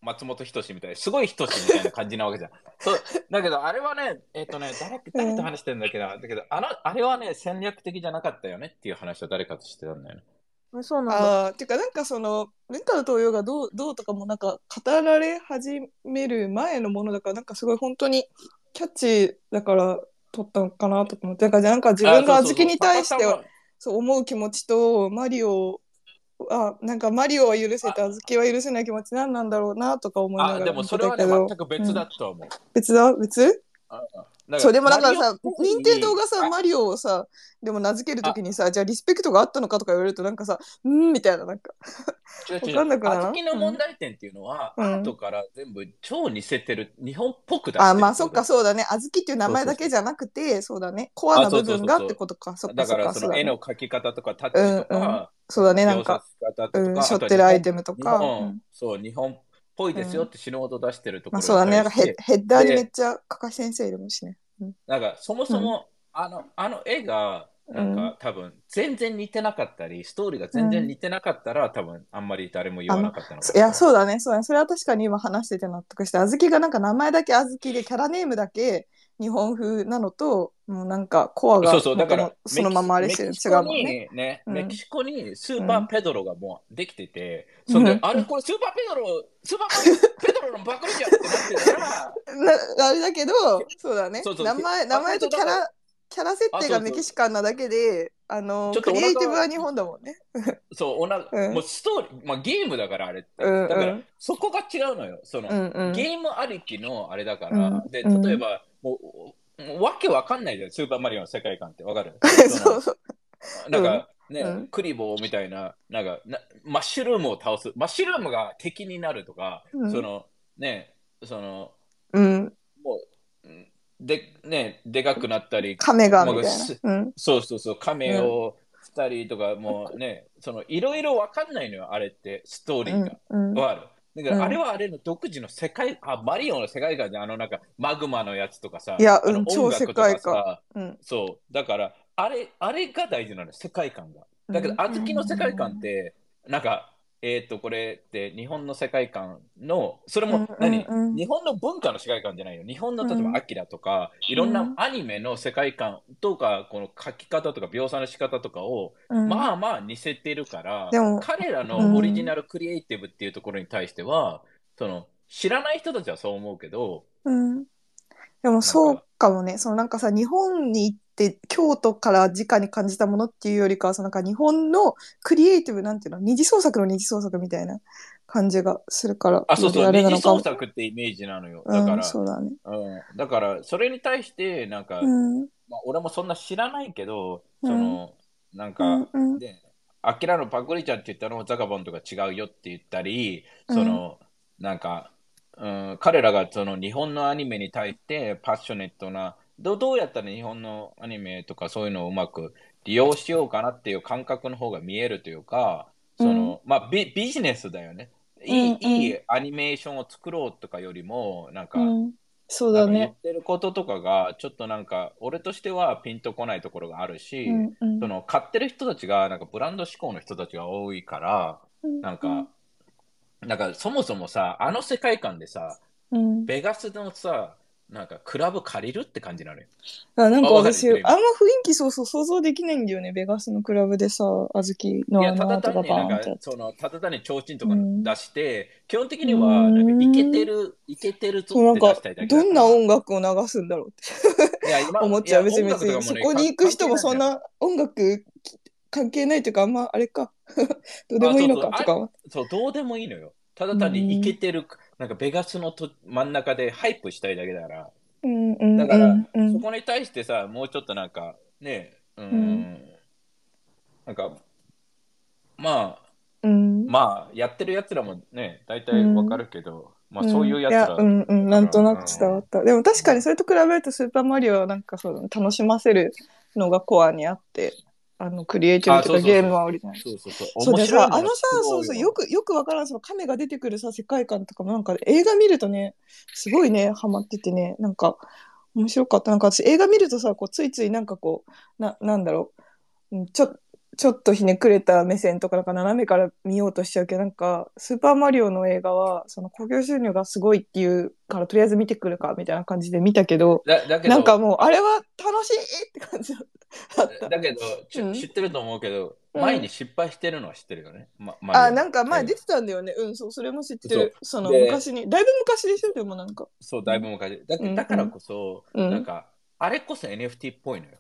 松本人志みたいな、すごい人志みたいな感じなわけじゃん。そうだけど、あれはね、えっ、とね、誰誰と話してるんだけど、だけどあの、あれはね、戦略的じゃなかったよねっていう話を誰かとしてたんだよね。そうなんだ。あーていうかなんかその文化の東洋がどうどうとかもなんか語られ始める前のものだからなんかすごい本当にキャッチだから撮ったのかなとか思ってなんかなんか自分が小豆に対してはそう思う気持ちとマリオあなんかマリオは許せて小豆は許せない気持ち何なんだろうなとか思いながあ、らでもそれはね、全く別だと思う。別だ？別？ああそうでもだからさ任天堂がさあマリオをさでも名付けるときにさじゃあリスペクトがあったのかとか言われるとなんかさうんみたいななんか。違う違う。わかんなくなる小豆の問題点っていうのは、うん。アートから全部超似せてる、日本っぽく出してる。あまあそっかそうだね。小豆っていう名前だけじゃなくてそうだね。コアな部分がってことか。そっかだからその絵の描き方とかタッチとか、そうだね、なんか、うん、背負ってるアイテムと日か。本、うん。そう、日本っぽいですよって死ぬほど出してるところまあそうだね、なんかヘッダーにでめっちゃかかし先生いるもんしね。うん。なんかそもそも、あのあの絵がなんか、うん。多分全然似てなかったりストーリーが全然似てなかったら、多分あんまり誰も言わなかったのかいや、そうだだね、そうだね。それは確かに今話してて納得して、あずきがなんか名前だけあずきで、キャラネームだけ日本風なのと、もうなんかコアがそうそうだからそのままあれしてる違うもんね。ね、うん。メキシコにスーパーペドロがもうできてて、そんで、うんあれこれスーパーペドロスーパーペドロのバカリじゃんってなってたら。なあれだけど、そうだね。そうそう。名前名前とキャラキャラ設定がメキシカンなだけで、あのクリエイティブは日本だもんね。そうおな、うん。もうストーリー、まあ、ゲームだからあれって、うんうん。だからそこが違うのよ。その、うんうん。ゲームありきのあれだから、うん。でうん。例えば、もうわけわかんないじゃんスーパーマリオの世界観ってわかる？そうそう。なんか、ね、うんクリボーみたいな、なんかな、マッシュルームを倒す、マッシュルームが敵になるとか、うんその、ね、その、うん。もう、うんで、ね、でかくなったり、亀が。そうそうそう、亀をしたりとか、もうね、その、いろいろわかんないのよ、あれって、ストーリーが。うん。る？だから、うんあれはあれの独自の世界、あ、マリオの世界観で、あの、なんか、マグマのやつとかさ、いやうん超世界さうん。そう。だから、あれ、あれが大事なのよ、世界観が。だけど、うんあずきの世界観って、なんか、えっ、と、これって日本の世界観の、それも何、うんうんうん日本の文化の世界観じゃないよ。日本の例えうんば、アキラとか、いろんうなんアニメの世界観とか、この書き方とか描写の仕方とかを、うんまあまあ似せてるからでも、彼らのオリジナルクリエイティブっていうところに対しては、その、知らない人たちはそう思うけど、うん。でもそうかもね。そのなんかさ、日本に行って京都から直に感じたものっていうよりかは、そのなんか日本のクリエイティブなんていうの、二次創作の二次創作みたいな感じがするから、あ、そうそう、二。次創作ってイメージなのよ。だから、うん、そうだね。うん、だから、それに対して、なんか、うん。まあ、俺もそんな知らないけど、うんその、なんうかん、うん。で、アキラのパクリちゃんって言ったのをザカボンとか違うよって言ったり、その、なんか、うん、彼らがその日本のアニメに対してパッショネットな、どうどうやったら日本のアニメとかそういうのをうまく利用しようかなっていう感覚の方が見えるというか、その、まあビビジネスだよね。いい、うんうんいいアニメーションを作ろうとかよりも、なんか、うん。そうだなんか言っね。てることとかが、ちょっとなんか、俺としてはピンとこないところがあるし、うんうんその買ってる人たちが、なんかブランド志向の人たちが多いから、なんか、なんかそもそもさ、あの世界観でさ、うん、ベガスのさ、なんかクラブ借りるって感じなのよ。あなんか私、あんま雰囲気そうそう想像できないんだよね、ベガスのクラブでさ、あずきのいや、あただのアートが単になんかバーンってやっ、て。その、ただ単に提灯とかうん出して、基本的には、うんなんかイケてる、イケてるぞって出したいだけだどんな音楽を流すんだろうっていや今思っちゃう。別に別に、ねこに行く人もそん関な音楽関係ないというか、あんまあれか。どうでもいいのかとかは。そう、どうでもいいのよ。ただ単にイケてる、なんかベガスのと真ん中でハイプしたいだけだから、うんうんだからうんうん。そこに対してさ、もうちょっとなんか、ね、うん、うん。なんか、まあ、うん。まあ、やってるやつらもね、大体わかるけど、まあそういうやつら、うんうん、なんとなく伝わった。でも確かにそれと比べるとスーパーマリオはなんかそう楽しませるのがコアにあって、あのクリエイティブとかゲームはオリジナル。そうそうそう。そうあのさそうそうよくよくわからんその亀が出てくるさ世界観とかもなんか映画見るとねすごいねハマっててね。なんか面白かった。なんか私映画見るとさこうついついなんかこうななんだろう。うんちょちょっとひねくれた目線とかなんか斜めから見ようとしちゃうけどなんかスーパーマリオの映画はその興行収入がすごいっていうからとりあえず見てくるかみたいな感じで見たけどだだけど、なんかもうあれは楽しいって感じだった。だけど、ちうん知ってると思うけど、うん前に失敗してるのは知ってるよね。ま、あ、なんか前で出てたんだよね。うん、そう、それも知ってる。そので昔に、だいぶ昔でしょ、でもなんか。そう、だいぶ昔。だうんだからこそ、うんなんか、あれこそ NFT っぽいのよ。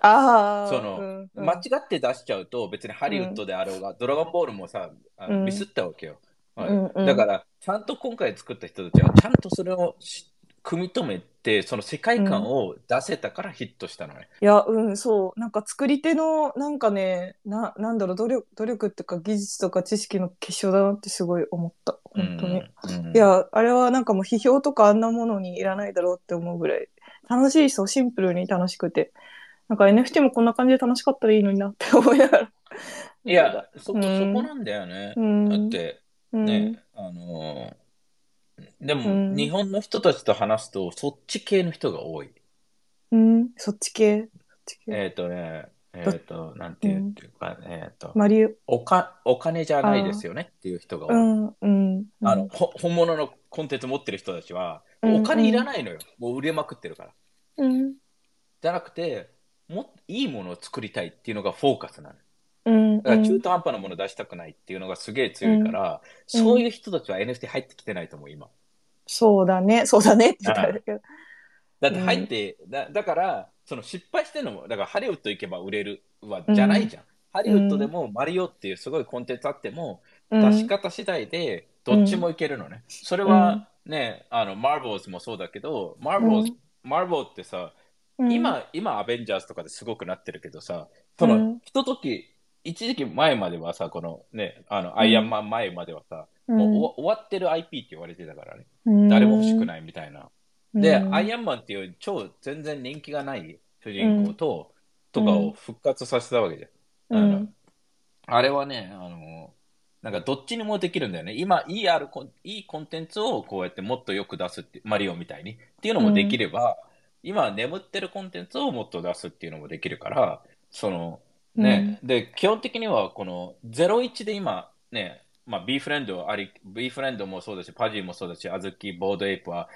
ああ。その、うんうん間違って出しちゃうと、別にハリウッドであろうが、ドラゴンボールもさ、ミスったわけよ。はいうんうんだから、ちゃんと今回作った人たちは、ちゃんとそれをし組み止めて、その世界観を出せたからヒットしたのね。いや、うん、そう。なんか作り手の、なんかね、な、なんだろう、努力、努力っていうか技術とか知識の結晶だなってすごい思った。本当に。うんい、や、あれはなんかもう批評とかあんなものにいらないだろうって思うぐらい、楽しいそう、シンプルに楽しくて。なんか NFT もこんな感じで楽しかったらいいのになって 思いながらいや、そこ、うんそこなんだよね。うんだって、うんね、あのーでも、うん日本の人たちと話すと、そっち系の人が多い。うん、そっち系？そっち系。えっ、とね、えっ、と、なんていうか、えっ、と、マリオ。おか、お金じゃないですよねっていう人が多い。うん、うん。あの、ほ本物のコンテンツ持ってる人たちは、うんお金いらないのよ。もう売れまくってるから。うん、じゃなくて、もいいものを作りたいっていうのがフォーカスなの。うん、だから中途半端なもの出したくないっていうのがすげえ強いから、うんそういう人たちは NFT 入ってきてないと思う、今。そうだね、そうだね。って言ったけど。だって入って、だだから、その失敗してるのも、だからハリウッド行けば売れるはじゃないじゃん。ハリウッドでもマリオっていうすごいコンテンツあっても、うん。出し方次第でどっちもいけるのね。それはね、あの、マーボーズもそうだけど、マーボーズ、うん。マーボーってさ、うん。今、今、アベンジャーズとかですごくなってるけどさ、そうのん、ひととき、一時期前まではさ、このね、あの、アイアンマン前まではさ、もう終わってる IP って言われてたからね。うん。誰も欲しくないみたいな。で、うん。アイアンマンっていう超全然人気がない主人公と、とかを復活させたわけじゃん。うん。あのあれはね、あの、なんかどっちにもできるんだよね。今、いいあるいいコンテンツをこうやってもっとよく出すって、マリオみたいにっていうのもできれば、今眠ってるコンテンツをもっと出すっていうのもできるから、その、ね、で、基本的にはこの01で今、ね、まあ、B フレンドあり、B フレンドもそうだし、パジーもそうだし、あずき、ボードエイプは、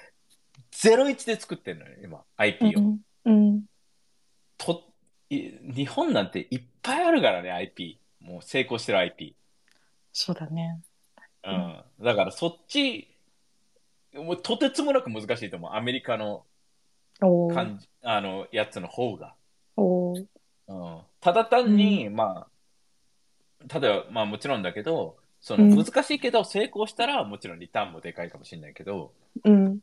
01で作ってるのよ、今、IP を。うんうんとい日本なんていっぱいあるからね、IP。もう成功してる IP。そうだね。うん。だからそっち、もうとてつもなく難しいと思う。アメリカの感じ、あの、やつの方が。うん。ただ単に、まあ、例えば、まあもちろんだけど、そのうん難しいけど成功したらもちろんリターンもでかいかもしれないけど、うん。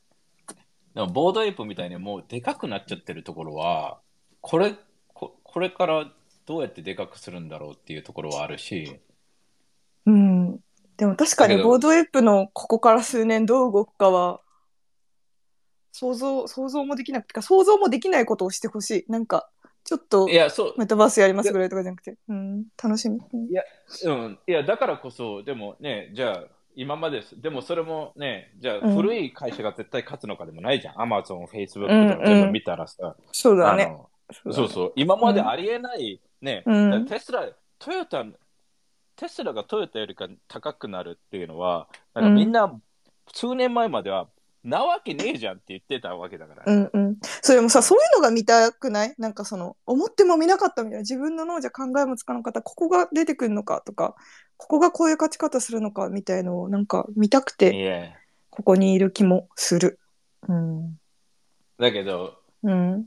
でもボードエイプみたいにもうでかくなっちゃってるところは、これ、ここれからどうやってでかくするんだろうっていうところはあるし、うん。でも確かにボードエップのここから数年どう動くかは想像、想像もできなくてか、想像もできないことをしてほしい。なんか、ちょっといや、そう、メタバースやりますぐらいとかじゃなくて。うん。楽しみ。うん。うん、いや、だからこそ、でもね、じゃあ、今までです、でもそれもね、じゃあ、うん。古い会社が絶対勝つのかでもないじゃん。アマゾン、フェイスブッうん。クとか全部見たらさ、そうだね。そうそう、今までありえない、ね、うん。だからテスラ、トヨタ、テスラがトヨタよりか高くなるっていうのは、なんかみんな、数年前までは、なわけねえじゃんって言ってたわけだから。うんうん。それもさ、そういうのが見たくない？なんかその、思っても見なかったみたいな。自分の脳じゃ考えもつかなかった。ここが出てくるのかとか、ここがこういう勝ち方するのかみたいのをなんか見たくいて、えここにいる気もする。うん。だけど、うん。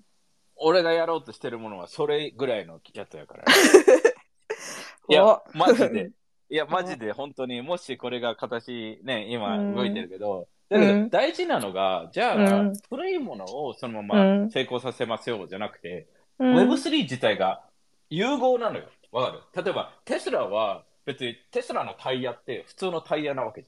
俺がやろうとしてるものはそれぐらいのやつやから。いやお、マジで。いや、マジで本当に、もしこれが形ね、今うん動いてるけど、だけどうん大事なのが、じゃうあん、古いものをそのまうんま成功させますよじゃなくて、うん Web3 自体が融合なのよ。わかる？例えば、テスラは別にテスラのタイヤって普通のタイヤなわけじ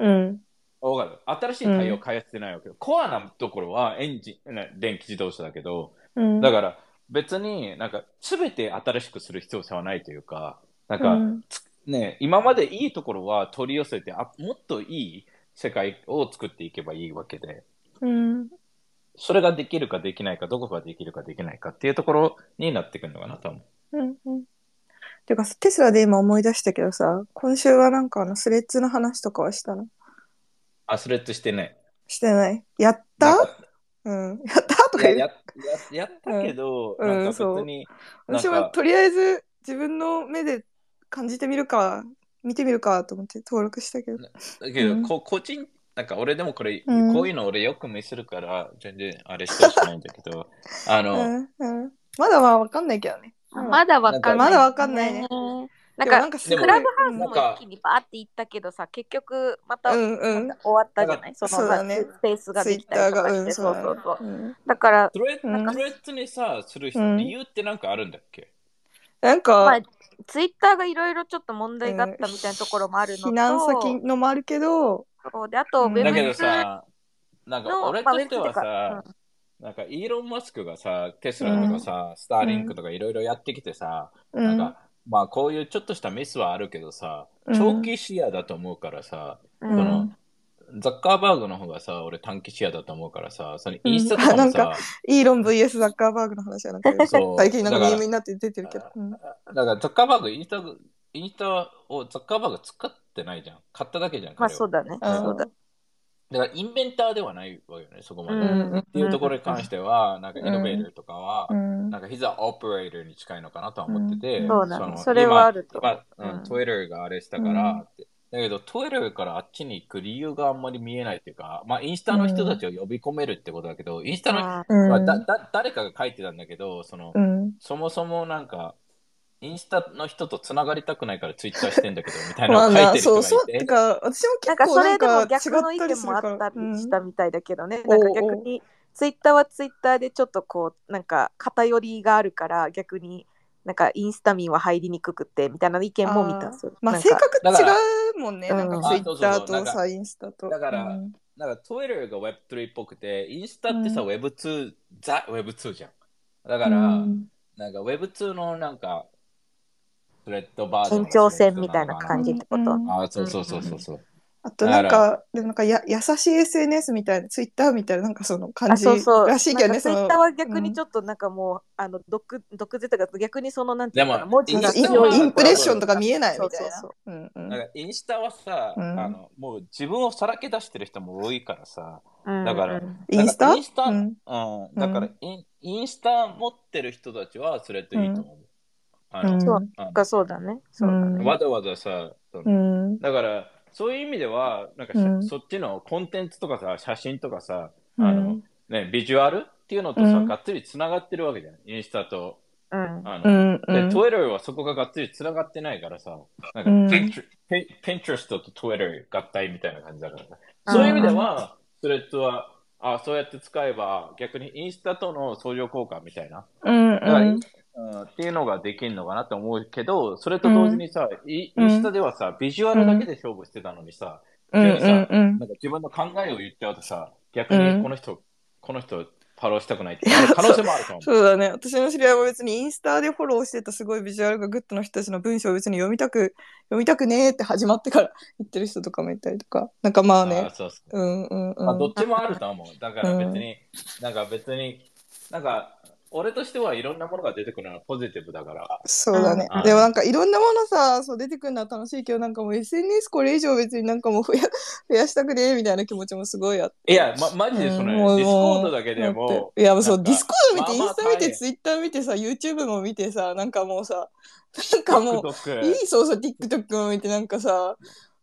うん。ゃん。わかる？新しいタイヤを開発してないわけよ。コアなところはエンジン、ね電気自動車だけど、うん。だから別になんか全て新しくする必要性はないというか、なんか、うんつね、今までいいところは取り寄せてあ、もっといい世界を作っていけばいいわけで、うん。それができるかできないか、どこができるかできないかっていうところになってくるのかなと思う。うんうん。てかさ、テスラで今思い出したけどさ、今週はなんかあのスレッズの話とかはしたの？あ、スレッズしてね。してないやった？うん。やった？とかややややったけど、うんなんか別に、なんか私はとりあえず自分の目で感じてみるか、見てみるかと思って登録したけど。だけど、うん。こ個人、なんか俺でもこれ、うん。こういうの俺よく見せるから、全然あれしてほしくないんだけど、あの、うんうん。まだまあわかんないけどね。うん。まだわかんない。まだわかんないね。なんかでもなんかすごい。クラブハウスも一気にバーっていったけどさ、結局また、うんうん。また終わったじゃない？そのそうだね。スペースができたりとかして、うん、そう。そうそう。う。ん。だから、スレッうん。スレッズにさ、するうん。理由ってなんかあるんだっけ？なんか、まあ、ツイッターがいろいろちょっと問題があったみたいなところもあるのと、避難先のもあるけど、そうであと、うん。ウェブだけどツさ、なんかの俺としてはさ、なんかイーロン・マスクがさ、テスラとかさ、スターリンクとかいろいろやってきてさ、うん、なんかまあこういうちょっとしたミスはあるけどさ、うん。長期視野だと思うからさ、うん。そのザッカーバーグの方がさ、俺短期視野だと思うからさ、そのうんインスタとかもあなんさ、イーロン VS ザッカーバーグの話はなんか最近なんかだからミームになって出てるけど。うんだからザッカーバーグ、インスタ、インスタをザッカーバーグ使ってないじゃん。買っただけじゃん。まあそうだね。うんそうだ。だからインベンターではないわけよね、そこまで。っうんていうところに関しては、なんかイノベーターとかは、うんなんか、ヒザオペレーターに近いのかなとは思ってて、うんそうだねのそれはあると思う今、今うん、うん Twitter があれしたからって。だけど、Twitter からあっちに行く理由があんまり見えないっていうか、まあ、インスタの人たちを呼び込めるってことだけど、インスタの、あうんまあだだ誰かが書いてたんだけど、その、うん。そもそもなんか、インスタの人とつながりたくないからツイッターしてんだけど、みたいまあな、なの書いてるそう、人がいて。そう、てか、私もなん結かそれでも逆の意見もあ。ったりしたみたいだけどね、んなんか逆にツイッターはツイッターでちょっとこうなんか偏りがあるから逆になんかインスタ民は入りにくくてみたいな意見も見たまあ、性格違うもんね。なん。うんかツイッターとさ、インスタと。だからうん。なんか Twitter が Web3 っぽくて、インスタってさ、うん。Web2、ザ Web2 じゃん。だから、うん。なんか Web2 のなんか、スレッドバージョン延長線みたいな感じってこと、うん。あ、そうそうそうそうそう。あとなんだか、でもなんかや優しい SNS みたいな、ツイッターみたいな、なんかその感あじそうそう。らしいけどね、ツイッターは逆にちょっとなんかもう、あの毒毒舌が逆にそのなんていうのか文字がインプレッションとか見えないみたいなそうそうそう。うんうん。なんかインスタはさ、うん。あのもう自分をさらけ出してる人も多いからさ、うんだからうんインスタ？なんかインスタ、ううん。んだからインインスタ持ってる人たちはそれっていいと思う。あのうん。そうかそうだね。そうだね、わざわざさ、だからそういう意味では、なんかうん。そっちのコンテンツとかさ、写真とかさ、うん。あのね、ビジュアルっていうのとさ、うん。がっつりつながってるわけじゃん。インスタと。うん。あのうんうで、ん Twitter はそこががっつりつながってないからさ、なんかうん。Pinterest, と Twitter 合体みたいな感じだからさ。そういう意味では、スレッドは、あそうやって使えば、逆にインスタとの相乗効果みたいな、うん。だからうんうんっていうのができるのかなと思うけど、それと同時にさ、イうんインスタではさ、ビジュアルだけで勝負してたのにさ、うんうんうんなんか自分の考えを言っちゃうとさ、逆にこの人、この人、 follow したくないって可能性もあると思う。そうだね。私の知り合いは別にインスタでフォローしてたすごいビジュアルが good の人たちの文章を別に読みたく、読みたくねーって始まってから言ってる人とかもいたりとか。なんかまああね。そうそううんうんうん。まあ、どっちもあると思う。だから別に、なんか別に、なんか、俺としてはいろんなものが出てくるのはポジティブだから。そうだねうん。でもなんかいろんなものさ、そう出てくるのは楽しいけど、なんかもう SNS これ以上別になんかもう増や 増やしたくねーみたいな気持ちもすごいあって。いや、ま、マジでその、うんもうディスコードだけでだもいや、そう、ディスコード見て、イまあまあンスタ見て、ツイッター見てさ、YouTube も見てさ、なんかもうさ、なんかもう、TikTok いいそうそう、TikTok も見て、なんかさ、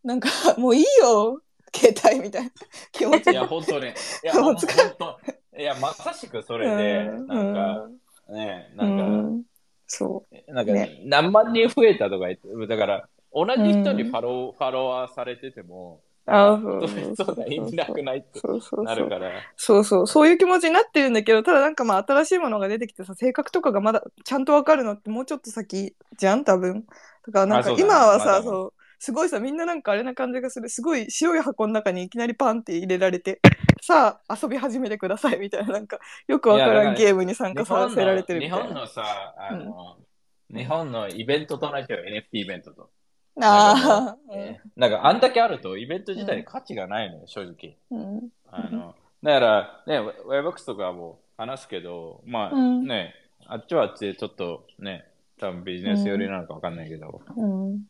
なんかもういいよ、携帯みたいな気持ちいや、本当に。いや、もう本当。いや、まさしくそれで、うん。なんか、ね、なうんか、ん、そう。なんか、ね。何万人増えたとか言って、だから、同じ人にファロー、ファロワーされてても、あなんかそうそうそうだ、意味なくないってそうそうそう。なるから。そうそう、そういう気持ちになってるんだけど、ただなんかまあ新しいものが出てきてさ、性格とかがまだちゃんとわかるのってもうちょっと先じゃん、多分。だからなんかあそうだね。今はさ、まだ。そう、すごいさ、みんななんかあれな感じがする。すごい白い箱の中にいきなりパンって入れられて、さあ遊び始めてくださいみたいな、なんかよくわからんゲームに参加させられてるみたいな。本のさ、あの、日本のイベントと同じよ、NFT イベントと。ああ、えなんか、あんだけあると、イベント自体に価値がないのよ、正直。うん。あの、だから、ね、ウェブボックスとかも話すけど、まあ、うんね、あっちはあっちでちょっとね、多分ビジネス寄りなのかわかんないけど、うん。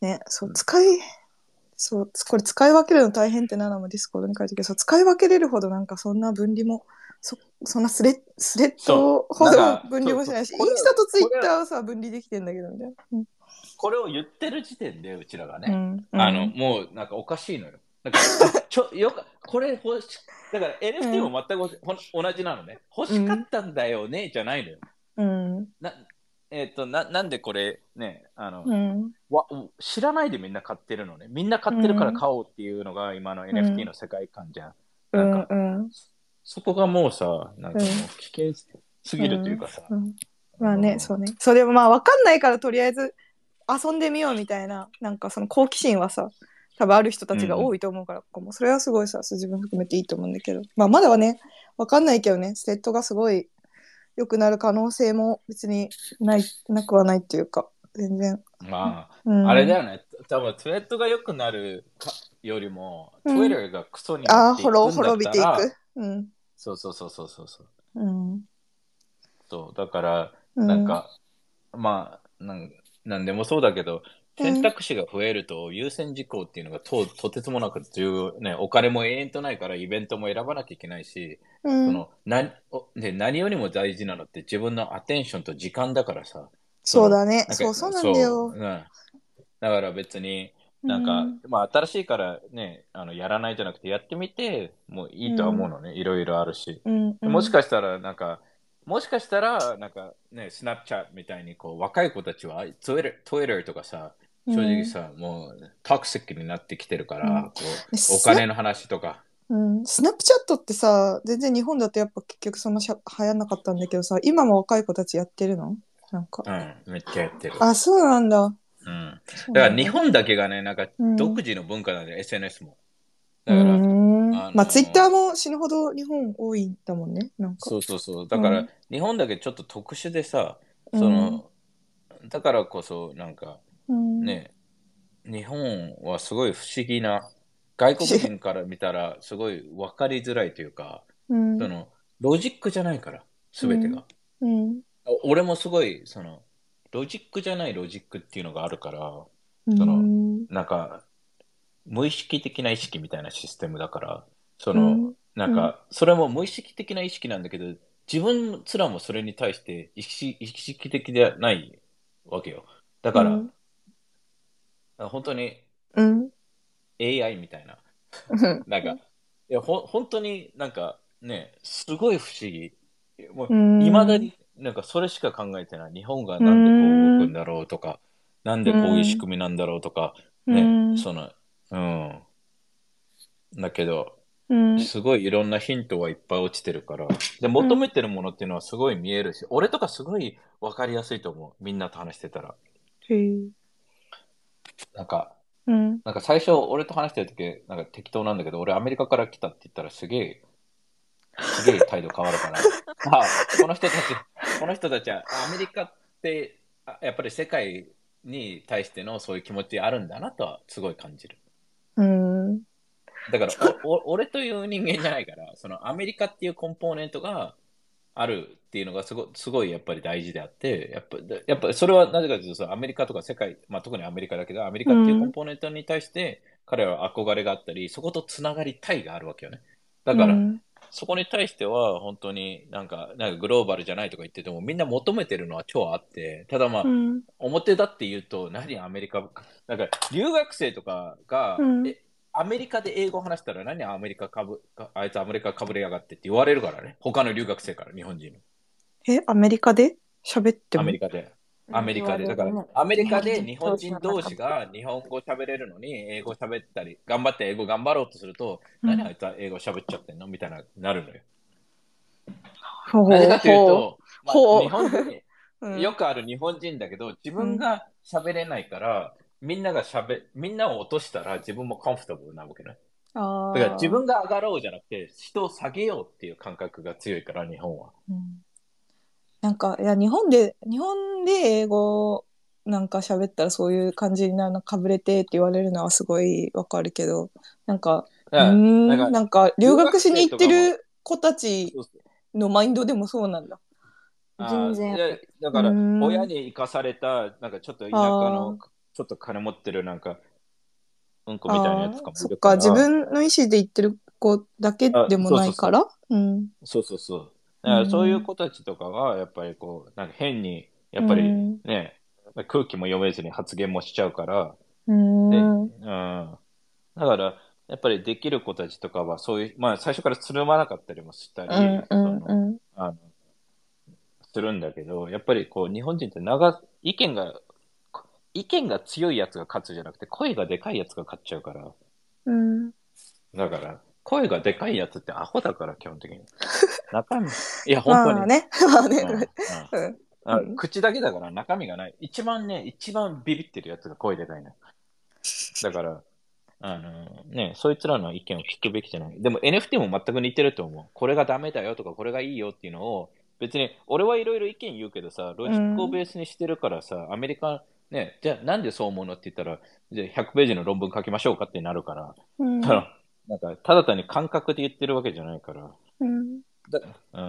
ね、そう、使い、そう、これ使い分けるの大変ってナナもディスコードに書いてるけど、そう使い分けれるほどなんかそんな分離も、そそんなスレスレッドほど分離もしないし、インスタとツイッターはさ、分離できてんだけどみたいな。うんこれを言ってる時点で、うちらがね、うんあの、もうなんかおかしいのよ。なんか ちょよかこれ欲し、だから NFT も全くほほ同じなのね。欲しかったんだよね、じゃないのよ。うん。なえっ、とな、なんでこれね、あの、うん。わ知らないでみんな買ってるのね。みんな買ってるから買おうっていうのが今の NFT の世界観じゃん。うなんかん。うん。そこがもうさ、なんかもううん危険すぎるというかさ。うんまあね、そうね。それもまあ分かんないからとりあえず遊んでみようみたいな、なんかその好奇心はさ、多分ある人たちが多いと思うから、ここもそれはすごいさ、自分含めていいと思うんだけど、まあまだはね、分かんないけどね、スレッドがすごい良くなる可能性も別にない、なくはないっていうか、全然。まあ、うん、あれだよね。多分、スレッドが良くなるかよりも、うん Twitter がクソにあっていくんだ滅滅びっていく。うん。そうそうそうそうそうそう。うん。そうだから、うんなんか、まあなん、なんでもそうだけど、選択肢が増えると優先事項っていうのがととてつもなく重要、ね、お金も永遠とないからイベントも選ばなきゃいけないし、うんそのな何よりも大事なのって自分のアテンションと時間だからさ。そうだね。そうそうなんだよそう。うんだから別に、なんか、うんまあ新しいからね、あのやらないじゃなくてやってみてもういいとは思うのね、いろいろあるし。もしかしたら、なんか、もしかしたら、なんかね、スナップチャットみたいに、こう、若い子たちは、Twitter, Twitter とかさ、正直さ、もう、トクシックになってきてるから、うんこう、お金の話とか。うん、スナップチャットってさ、全然日本だとやっぱ結局そんなしゃ流行んなかったんだけどさ、今も若い子たちやってるの？なんか。うん、めっちゃやってる。あ、そうなんだ。うん。だから日本だけがね、なんかうん独自の文化なんで、SNS も。うだから、ん。あのまあ、ツイッターも死ぬほど日本多いんだもんね。なんか。そうそうそう。だから、うん日本だけちょっと特殊でさ、うんその、だからこそ、なんか、うん、ね、日本はすごい不思議な、外国人から見たらすごい分かりづらいというか、うん。そのロジックじゃないから、すべてが。うん。お俺もすごい、その、ロジックじゃないロジックっていうのがあるから、うん。そのうんなんか、無意識的な意識みたいなシステムだから、その、うんなんか、それも無意識的な意識なんだけど、自分すらもそれに対して意識意識的ではないわけよ。だから、うん本当にうん。AI みたいな。うんなんか、いや、ほ、本当になんかね、すごい不思議。もう、うんいまだになんかそれしか考えてない。日本がなんでこう動くんだろうとか、なんでこういう仕組みなんだろうとか、ね、うんその、うん。だけど、うん。すごいいろんなヒントはいっぱい落ちてるから、で、求めてるものっていうのはすごい見えるし、俺とかすごいわかりやすいと思う。みんなと話してたら。へえなんか、うん。なんか最初、俺と話してる時なんか適当なんだけど、俺アメリカから来たって言ったらすげえ、すげえ態度変わるから。あ、この人たち、この人たちはアメリカって、あやっぱり世界に対してのそういう気持ちあるんだなとはすごい感じる。うん。だからおお、俺という人間じゃないから、そのアメリカっていうコンポーネントがあるっていうのがすごい、すごいやっぱり大事であって、やっぱやっぱそれはなぜかというとアメリカとか世界、まあ、特にアメリカだけど、アメリカっていうコンポーネントに対して彼らは憧れがあったり、そことつながりたいがあるわけよね。だから、うんそこに対しては本当になんか、なんかグローバルじゃないとか言ってても、みんな求めてるのは超あって、ただまあ、うん。表だって言うと、何アメリカ、なんか留学生とかが、アメリカで英語話したら何アメリカかぶ、かあいつアメリカかぶれやがってって言われるからね。他の留学生から、日本人の。え、アメリカで？喋っても？アメリカで。アメリカで。だから、アメリカで日本人同士が日本語喋れるのに、英語喋ったり、頑張って英語頑張ろうとすると、うん。何あいつは英語喋っちゃってんのみたいな、なるのよ。ほう。なぜかというと、まあほう。日本人、うん。よくある日本人だけど、自分が喋れないから、みんなが喋、みんなを落としたら自分もコンフォータブルなわけね。あー。だから自分が上がろうじゃなくて、人を下げようっていう感覚が強いから、日本は。うんなんか、いや、日本で、日本で英語なんか喋ったらそういう感じになるの、かぶれてって言われるのはすごいわかるけど、なんか、うーん、なんかなんか留学しに行って留る子たちのマインドでもそうなんだ。あ全然だから、うん親に生かされた、なんかちょっと田舎の、ちょっと金持ってる、なんか、うんこみたいなやつかもそっか。自分の意思で言ってる子だけでもないから。うん。そうそうそう。だからうんそういう子たちとかが、やっぱりこう、なんか変に、やっぱりうんね、空気も読めずに発言もしちゃうから、うん。でうん。だから、やっぱりできる子たちとかは、そういう、まあ最初からつるまなかったりもしたり、するんだけど、やっぱりこう、日本人って長、意見が、意見が強いやつが勝つじゃなくて、声がでかいやつが勝っちゃうから、うん。だから、声がでかいやつってアホだから、基本的に。中身、いや、本当に。まあね。まあうんね。うんうんあうん口だけだから中身がない。一番ね、一番ビビってるやつが声でかいの。だから、あのね、そいつらの意見を聞くべきじゃない。でも NFT も全く似てると思う。これがダメだよとか、これがいいよっていうのを、別に、俺はいろいろ意見言うけどさ、ロジックをベースにしてるからさ、アメリカね、じゃあなんでそう思うのって言ったら、じゃあ100ページの論文書きましょうかってなるから、うんただなんかただ単に感覚で言ってるわけじゃないから。うんだ,、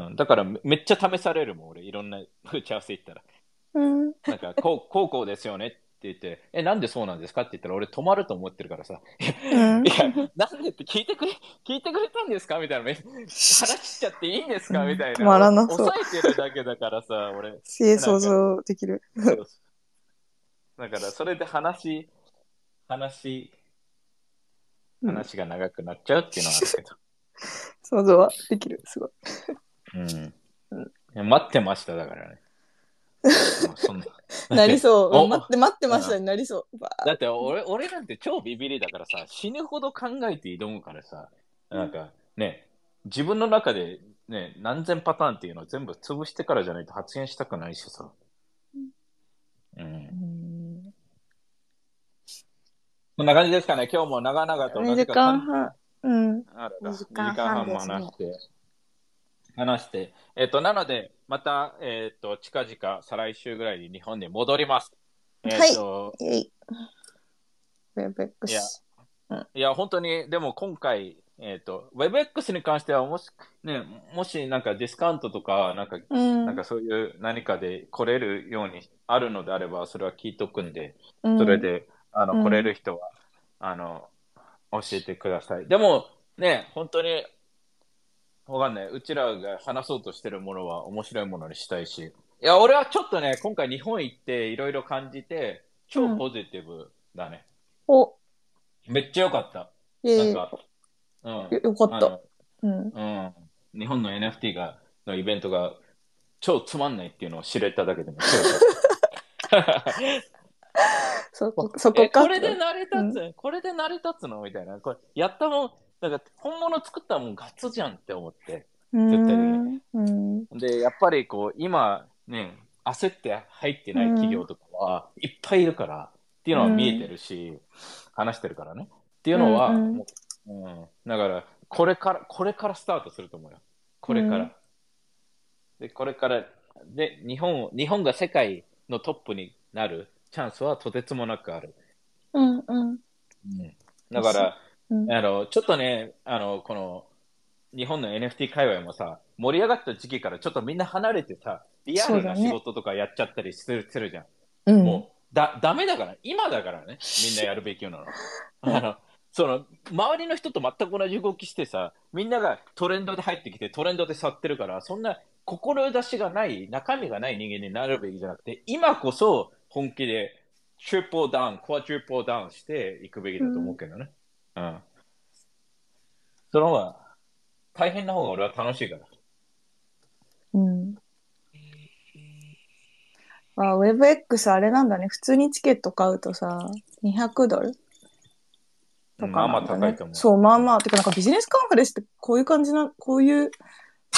うん、だからめめっちゃ試されるもん、俺、いろんな打ち合わせ行ったら。うんなんかこう、こうこうですよねって言って、え、なんでそうなんですかって言ったら、俺止まると思ってるからさ、うんいや、なんでって聞いてくれ、聞いてくれたんですかみたいな、め話しちゃっていいんですか？みたいな。止まらなそう抑えてるだけだからさ、俺。すげえ想像できる。だから、それで話、話、うん話が長くなっちゃうっていうのはあるけど。想像はできる。すごい。うん。いや待ってました、だからね。もうそんな なりそう。お待って待ってましたになりそう。だって俺俺なんて超ビビりだからさ、死ぬほど考えて挑むからさ、なんかね、自分の中でね、何千パターンっていうのを全部潰してからじゃないと発言したくないしさ。うん。うんこんな感じですかね、今日も長々と2時間半。うん。あるな2時間半も話して、話して、えっ、と、なので、また、えっ、と、近々、再来週ぐらいに日本に戻ります。えっ、と、イェイ。ウェブ X いやいや、本当に、でも今回、えっ、と、WebX に関しては、もし、ね、もしなんかディスカウントとか、なんか、うん。なんかそういう何かで来れるようにあるのであれば、それは聞いとくんで、うんそれで、あの、うん来れる人は、あの、教えてください。でも、ね、本当に、わかんない。うちらが話そうとしてるものは面白いものにしたいし。いや、俺はちょっとね、今回日本行っていろいろ感じて、超ポジティブだね。お、めっちゃ良かった。イェイ。なんか、うん。よよかった。うん。うん。日本の NFT が、のイベントが超つまんないっていうのを知れただけでも。そこ、そこか。えこれで成り立つ、これで成り立つの？みたいな。これやったもん、なんか本物作ったもんガツじゃんって思って。うん絶対的うん。で、やっぱりこう、今ね、焦って入ってない企業とかはいっぱいいるから、っていうのは見えてるし、話してるからね。っていうのは、うんだから、これから、これからスタートすると思うよ。これから。うんで、これから、で、日本、日本が世界のトップになるチャンスはとてつもなくある。うん。うん。だから、うんあの、ちょっとね、あの、この、日本の NFT 界隈もさ、盛り上がった時期からちょっとみんな離れてさ、リアルな仕事とかやっちゃったりする,、するじゃん。うん。もう、だ、ダメだから、今だからね、みんなやるべきなの。あの、その、周りの人と全く同じ動きしてさ、みんながトレンドで入ってきて、トレンドで去ってるから、そんな志がない、中身がない人間になるべきじゃなくて、今こそ本気で、トリプルダウン、クワトリプルダウンしていくべきだと思うけどね。うん。その方が、大変な方が俺は楽しいから。うん。あ、WebX あれなんだね。普通にチケット買うとさ、200ドル？とかまあまあ高いと思う。そう、まあまあ。てか、なんかビジネスカンファレンスってこういう感じな、こういう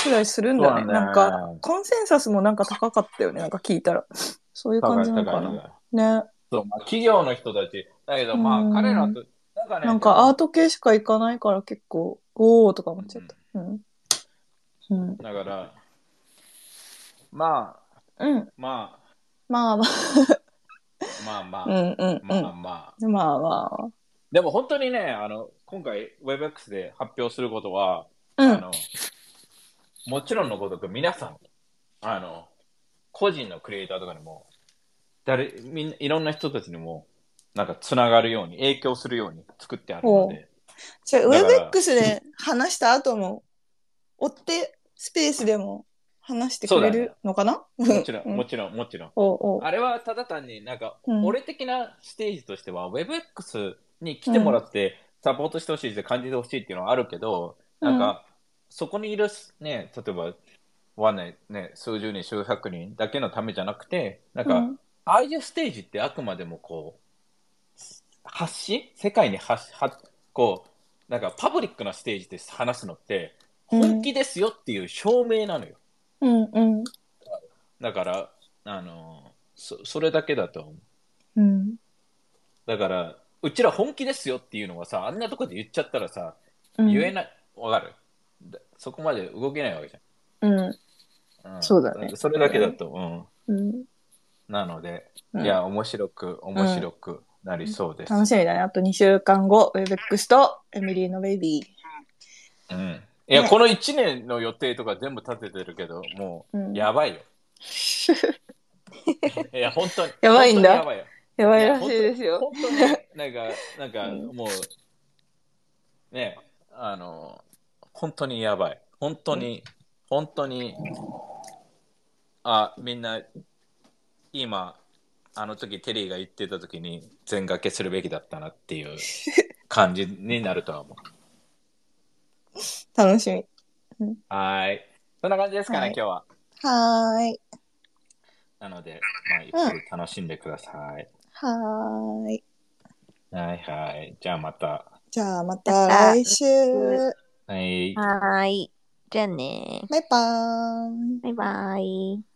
くらいするんだね。だねなんか、コンセンサスもなんか高かったよね。なんか聞いたら。そういう感じなのかな？ね。そう、まあ、企業の人たち。だけど、まあ、うん彼らと、なんかね、なんかアート系しか行かないから結構、おーとか思っちゃった。うん。うん。だから、まあ、うん。ままあまあ。あ、まあまあ、うんうんうん。まあままあ。あまあ。でも本当にね、あの、今回 WebX で発表することは、うん。あの、もちろんのごとく皆さん、あの、個人のクリエイターとかにも、誰、みんな、いろんな人たちにも、なんかつながるように、影響するように作ってあるので、じゃあ、だから WebX で話した後も、追ってスペースでも話してくれるのかな？もちろん、うもちろん、もちろん。おうおう。あれはただ単になんか、うん。俺的なステージとしては、WebX に来てもらって、サポートしてほしいって感じてほしいっていうのはあるけど、なんか、そこにいるね、例えば、わね、ね、数十人、数百人だけのためじゃなくて、なんか、うんああいうステージってあくまでもこう、発信？世界に発はこう、なんかパブリックなステージで話すのって、うん本気ですよっていう証明なのよ。うんうん。だから、あの、そそれだけだと思う。うん。だから、うちら本気ですよっていうのはさ、あんなとこで言っちゃったらさ、うん。言えない、わかる？だそこまで動けないわけじうん。ゃん。ん。そうだね。それだけだと、うん。うんなので、うんいや、面白く、面白くなりそうです。楽しみだね。あと2週間後、ウェブックスとエミリーのベイビー。うん。いや、ねこの1年の予定とか全部立ててるけど、もううんやばいよ。いや、本当に。やばいんだ本当にやばいよ。やばいらしいですよ。本当に、なんか、なんか、うんもう、ね、あの、本当にやばい。本当に、本当に、あ、みんな、今、あの時テリーが言ってた時に全掛けするべきだったなっていう 感じになるとは思う。楽しみ。はーい。そんな感じですかね、はい今日は。はーい。なので、まあ、ゆっくり楽しんでください。はーい。はいはい。じゃあまた。じゃあまた来週。はい。はーい。じゃあね。バイバーイ。バイバイ。